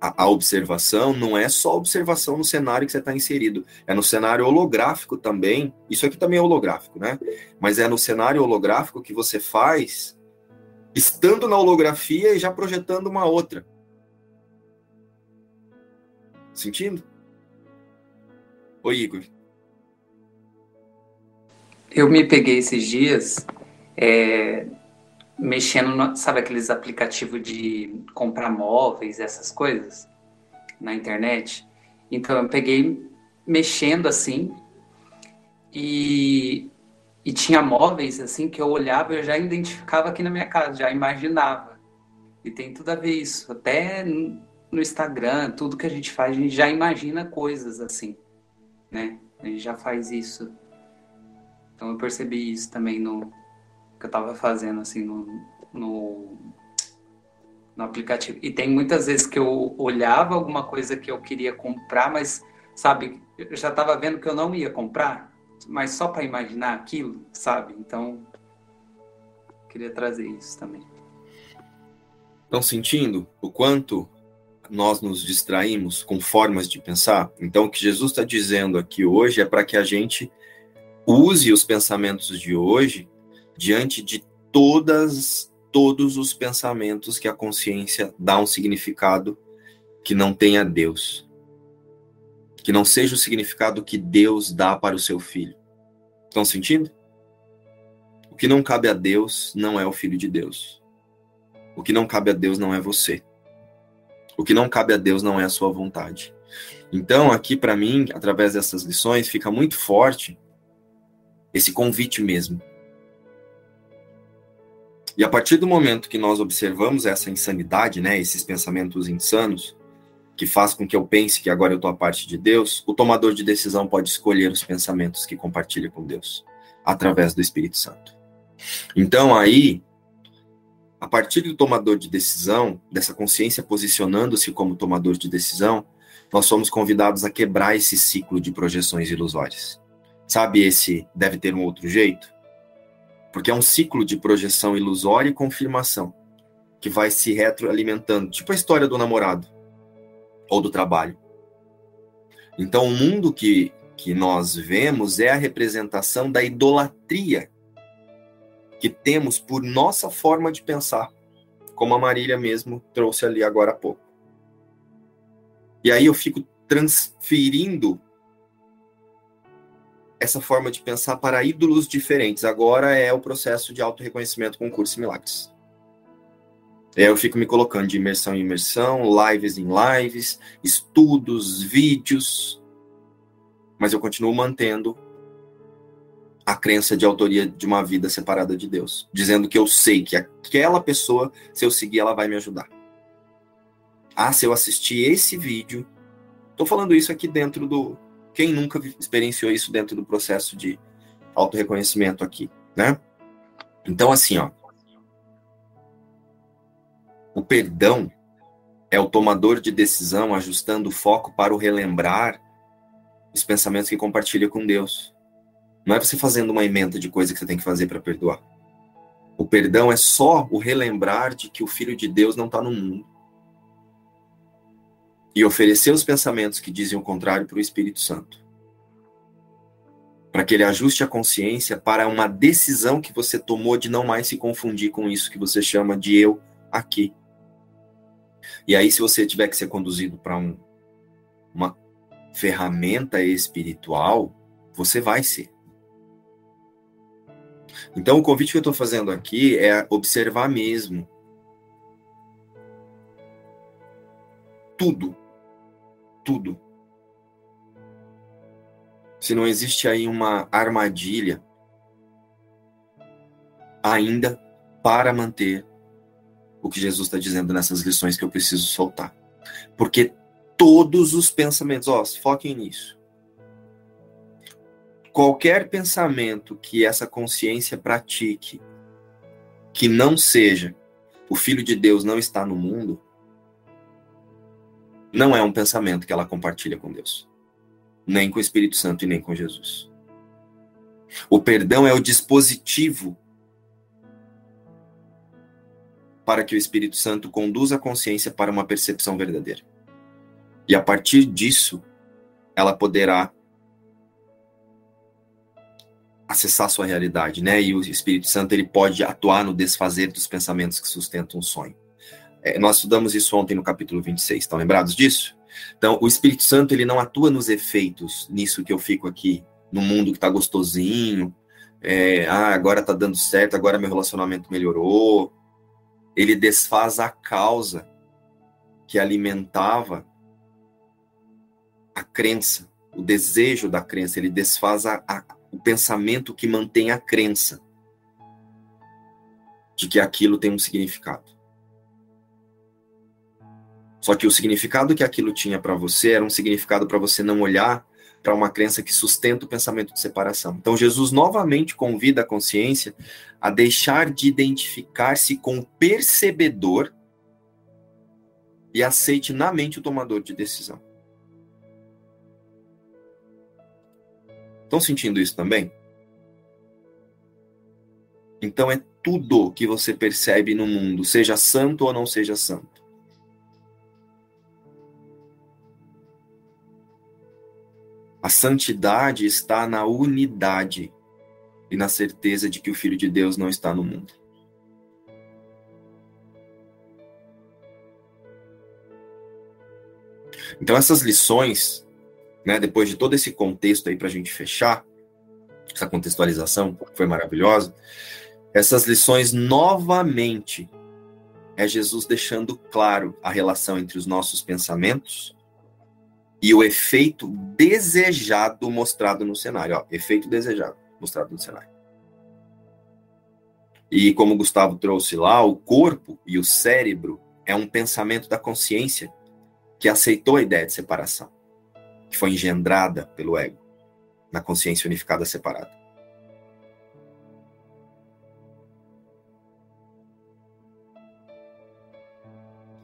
a, a observação não é só observação no cenário que você está inserido, é no cenário holográfico também. Isso aqui também é holográfico, né? Mas é no cenário holográfico que você faz estando na holografia e já projetando uma outra. Sentindo? Oi, Igor. Eu me peguei esses dias é, mexendo, no, sabe aqueles aplicativos de comprar móveis, essas coisas, na internet. Então eu peguei mexendo assim e, e tinha móveis assim que eu olhava e eu já identificava aqui na minha casa, já imaginava. E tem tudo a ver isso. Até no Instagram, tudo que a gente faz, a gente já imagina coisas assim, né? A gente já faz isso. Então eu percebi isso também no, que eu estava fazendo assim no, no, no aplicativo. E tem muitas vezes que eu olhava alguma coisa que eu queria comprar, mas sabe, eu já estava vendo que eu não ia comprar, mas só para imaginar aquilo, sabe? Então queria trazer isso também. Estão sentindo o quanto nós nos distraímos com formas de pensar? Então, o que Jesus está dizendo aqui hoje é para que a gente use os pensamentos de hoje diante de todas todos os pensamentos que a consciência dá um significado que não tenha Deus. Que não seja o significado que Deus dá para o seu filho. Estão sentindo? O que não cabe a Deus não é o filho de Deus. O que não cabe a Deus não é você. O que não cabe a Deus não é a sua vontade. Então, aqui para mim, através dessas lições, fica muito forte esse convite mesmo e a partir do momento que nós observamos essa insanidade, né, esses pensamentos insanos, que faz com que eu pense que agora eu estou a parte de Deus, o tomador de decisão pode escolher os pensamentos que compartilha com Deus, através do Espírito Santo. Então aí, a partir do tomador de decisão, dessa consciência posicionando-se como tomador de decisão, nós somos convidados a quebrar esse ciclo de projeções ilusórias. Sabe esse deve ter um outro jeito? Porque é um ciclo de projeção ilusória e confirmação que vai se retroalimentando, tipo a história do namorado ou do trabalho. Então, o mundo que, que nós vemos é a representação da idolatria que temos por nossa forma de pensar, como a Marília mesmo trouxe ali agora há pouco. E aí eu fico transferindo essa forma de pensar para ídolos diferentes. Agora é o processo de auto-reconhecimento com curso milagres. É, eu fico me colocando de imersão em imersão, lives em lives, estudos, vídeos, mas eu continuo mantendo a crença de autoria de uma vida separada de Deus, dizendo que eu sei que aquela pessoa, se eu seguir, ela vai me ajudar. Ah, se eu assistir esse vídeo, estou falando isso aqui dentro do, quem nunca experienciou isso dentro do processo de autorreconhecimento aqui, né? Então, assim, ó. O perdão é o tomador de decisão ajustando o foco para o relembrar os pensamentos que compartilha com Deus. Não é você fazendo uma emenda de coisa que você tem que fazer para perdoar. O perdão é só o relembrar de que o Filho de Deus não está no mundo e oferecer os pensamentos que dizem o contrário para o Espírito Santo. Para que ele ajuste a consciência para uma decisão que você tomou de não mais se confundir com isso que você chama de eu aqui. E aí, se você tiver que ser conduzido para um, uma ferramenta espiritual, você vai ser. Então, o convite que eu estou fazendo aqui é observar mesmo tudo tudo. Se não existe aí uma armadilha ainda para manter o que Jesus está dizendo nessas lições que eu preciso soltar. Porque todos os pensamentos, ó, foquem nisso. Qualquer pensamento que essa consciência pratique, que não seja o Filho de Deus não está no mundo, não é um pensamento que ela compartilha com Deus, nem com o Espírito Santo e nem com Jesus. O perdão é o dispositivo para que o Espírito Santo conduza a consciência para uma percepção verdadeira. E a partir disso, ela poderá acessar sua realidade, né? E o Espírito Santo ele pode atuar no desfazer dos pensamentos que sustentam o sonho. É, nós estudamos isso ontem no capítulo 26, estão lembrados disso? Então, o Espírito Santo ele não atua nos efeitos, nisso que eu fico aqui, no mundo que está gostosinho, é, ah, agora está dando certo, agora meu relacionamento melhorou. Ele desfaz a causa que alimentava a crença, o desejo da crença, ele desfaz a, a, o pensamento que mantém a crença de que aquilo tem um significado. Só que o significado que aquilo tinha para você era um significado para você não olhar para uma crença que sustenta o pensamento de separação. Então, Jesus novamente convida a consciência a deixar de identificar-se com o percebedor e aceite na mente o tomador de decisão. Estão sentindo isso também? Então é tudo que você percebe no mundo, seja santo ou não seja santo. A santidade está na unidade e na certeza de que o Filho de Deus não está no mundo. Então, essas lições né, depois de todo esse contexto aí para a gente fechar, essa contextualização foi maravilhosa, essas lições novamente é Jesus deixando claro a relação entre os nossos pensamentos e o efeito desejado mostrado no cenário. Ó, efeito desejado mostrado no cenário. E como o Gustavo trouxe lá, o corpo e o cérebro é um pensamento da consciência que aceitou a ideia de separação que foi engendrada pelo ego na consciência unificada separada.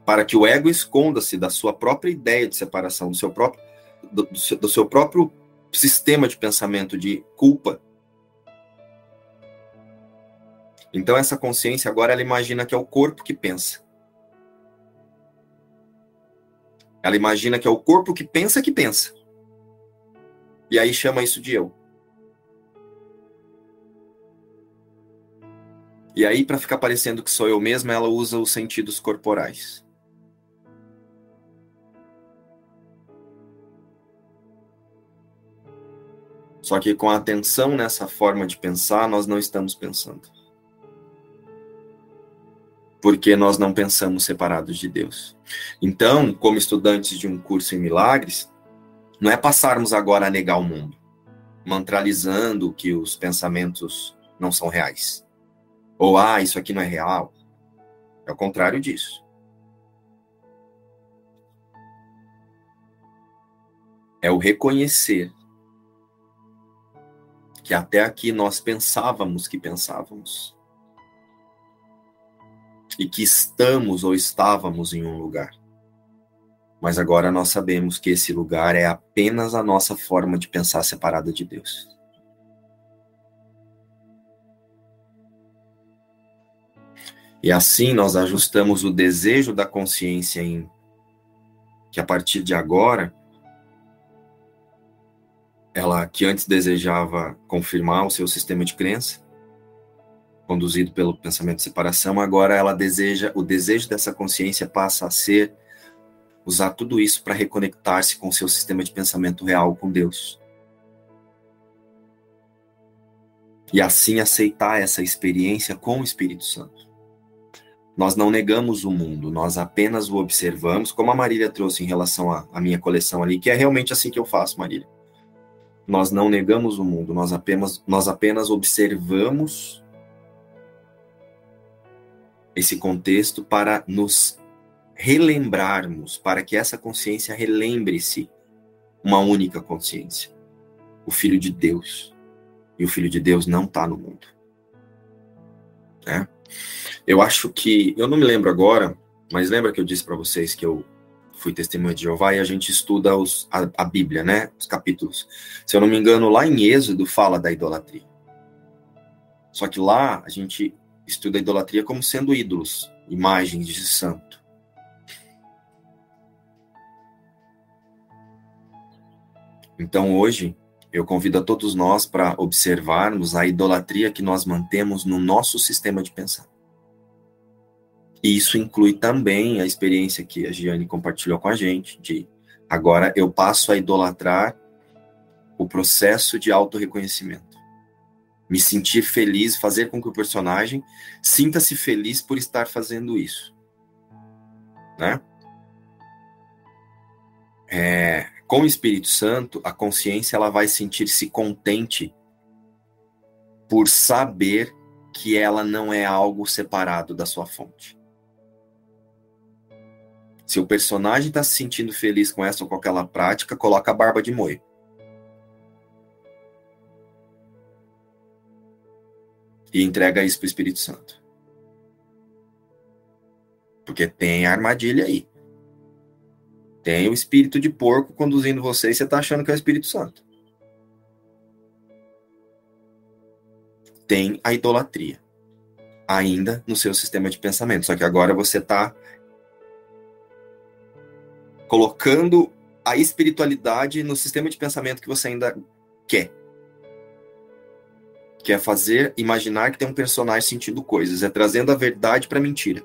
Para que o ego esconda-se da sua própria ideia de separação, do seu próprio, do, do seu próprio sistema de pensamento de culpa. Então essa consciência agora ela imagina que é o corpo que pensa. Ela imagina que é o corpo que pensa que pensa. E aí chama isso de eu. E aí, para ficar parecendo que sou eu mesma, ela usa os sentidos corporais. Só que com a atenção nessa forma de pensar, nós não estamos pensando porque nós não pensamos separados de Deus. Então, como estudantes de um curso em milagres, não é passarmos agora a negar o mundo, mantralizando que os pensamentos não são reais. Ou, ah, isso aqui não é real. É o contrário disso. É o reconhecer que até aqui nós pensávamos que pensávamos e que estamos ou estávamos em um lugar. Mas agora nós sabemos que esse lugar é apenas a nossa forma de pensar separada de Deus. E assim nós ajustamos o desejo da consciência em que a partir de agora ela que antes desejava confirmar o seu sistema de crença, conduzido pelo pensamento de separação, agora ela deseja, o desejo dessa consciência passa a ser usar tudo isso para reconectar-se com o seu sistema de pensamento real com Deus. E assim aceitar essa experiência com o Espírito Santo. Nós não negamos o mundo, nós apenas o observamos, como a Marília trouxe em relação à minha coleção ali, que é realmente assim que eu faço, Marília. Nós não negamos o mundo, nós apenas, nós apenas observamos esse contexto para nos relembrarmos, para que essa consciência relembre-se uma única consciência, o Filho de Deus. E o Filho de Deus não está no mundo. Né? Eu acho que, eu não me lembro agora, mas lembra que eu disse para vocês que eu fui testemunha de Jeová e a gente estuda os, a, a Bíblia, né? Os capítulos. Se eu não me engano, lá em Êxodo fala da idolatria. Só que lá a gente estuda a idolatria como sendo ídolos, imagens de santo. Então hoje eu convido a todos nós para observarmos a idolatria que nós mantemos no nosso sistema de pensar. E isso inclui também a experiência que a Giane compartilhou com a gente, de agora eu passo a idolatrar o processo de autorreconhecimento. Me sentir feliz, fazer com que o personagem sinta-se feliz por estar fazendo isso. Né? É, com o Espírito Santo, a consciência ela vai sentir-se contente por saber que ela não é algo separado da sua fonte. Se o personagem está se sentindo feliz com essa ou com aquela prática, coloca a barba de moio. E entrega isso para o Espírito Santo. Porque tem armadilha aí. Tem o espírito de porco conduzindo você e você está achando que é o Espírito Santo. Tem a idolatria ainda no seu sistema de pensamento. Só que agora você está colocando a espiritualidade no sistema de pensamento que você ainda quer. Que é fazer, imaginar que tem um personagem sentindo coisas, é trazendo a verdade para a mentira.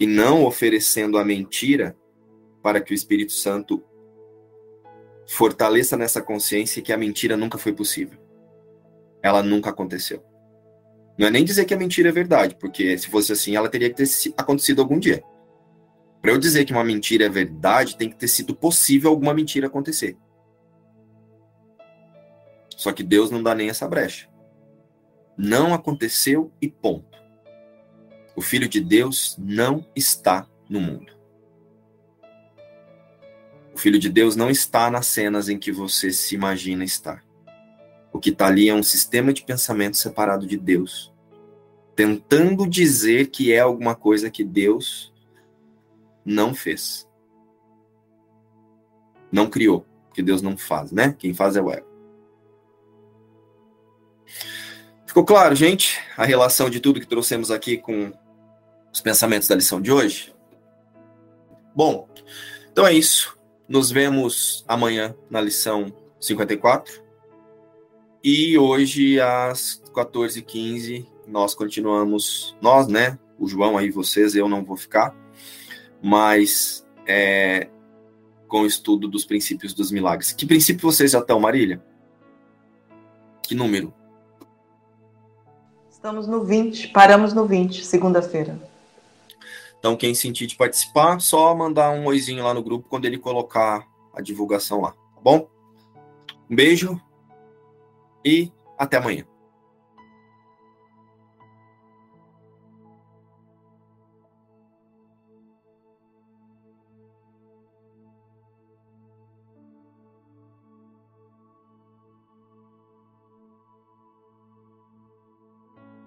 E não oferecendo a mentira para que o Espírito Santo fortaleça nessa consciência que a mentira nunca foi possível. Ela nunca aconteceu. Não é nem dizer que a mentira é verdade, porque se fosse assim, ela teria que ter acontecido algum dia. Para eu dizer que uma mentira é verdade, tem que ter sido possível alguma mentira acontecer. Só que Deus não dá nem essa brecha. Não aconteceu e ponto. O Filho de Deus não está no mundo. Filho de Deus não está nas cenas em que você se imagina estar. O que está ali é um sistema de pensamento separado de Deus, tentando dizer que é alguma coisa que Deus não fez. Não criou, que Deus não faz, né? Quem faz é o ego. Ficou claro, gente, a relação de tudo que trouxemos aqui com os pensamentos da lição de hoje? Bom, então é isso. Nos vemos amanhã na lição 54. E hoje, às 14h15, nós continuamos. Nós, né? O João aí, vocês, eu não vou ficar. Mas é, com o estudo dos princípios dos milagres. Que princípio vocês já estão, Marília? Que número? Estamos no 20, paramos no 20, segunda-feira. Então, quem sentir de participar, só mandar um oizinho lá no grupo quando ele colocar a divulgação lá, tá bom? Um beijo e até amanhã.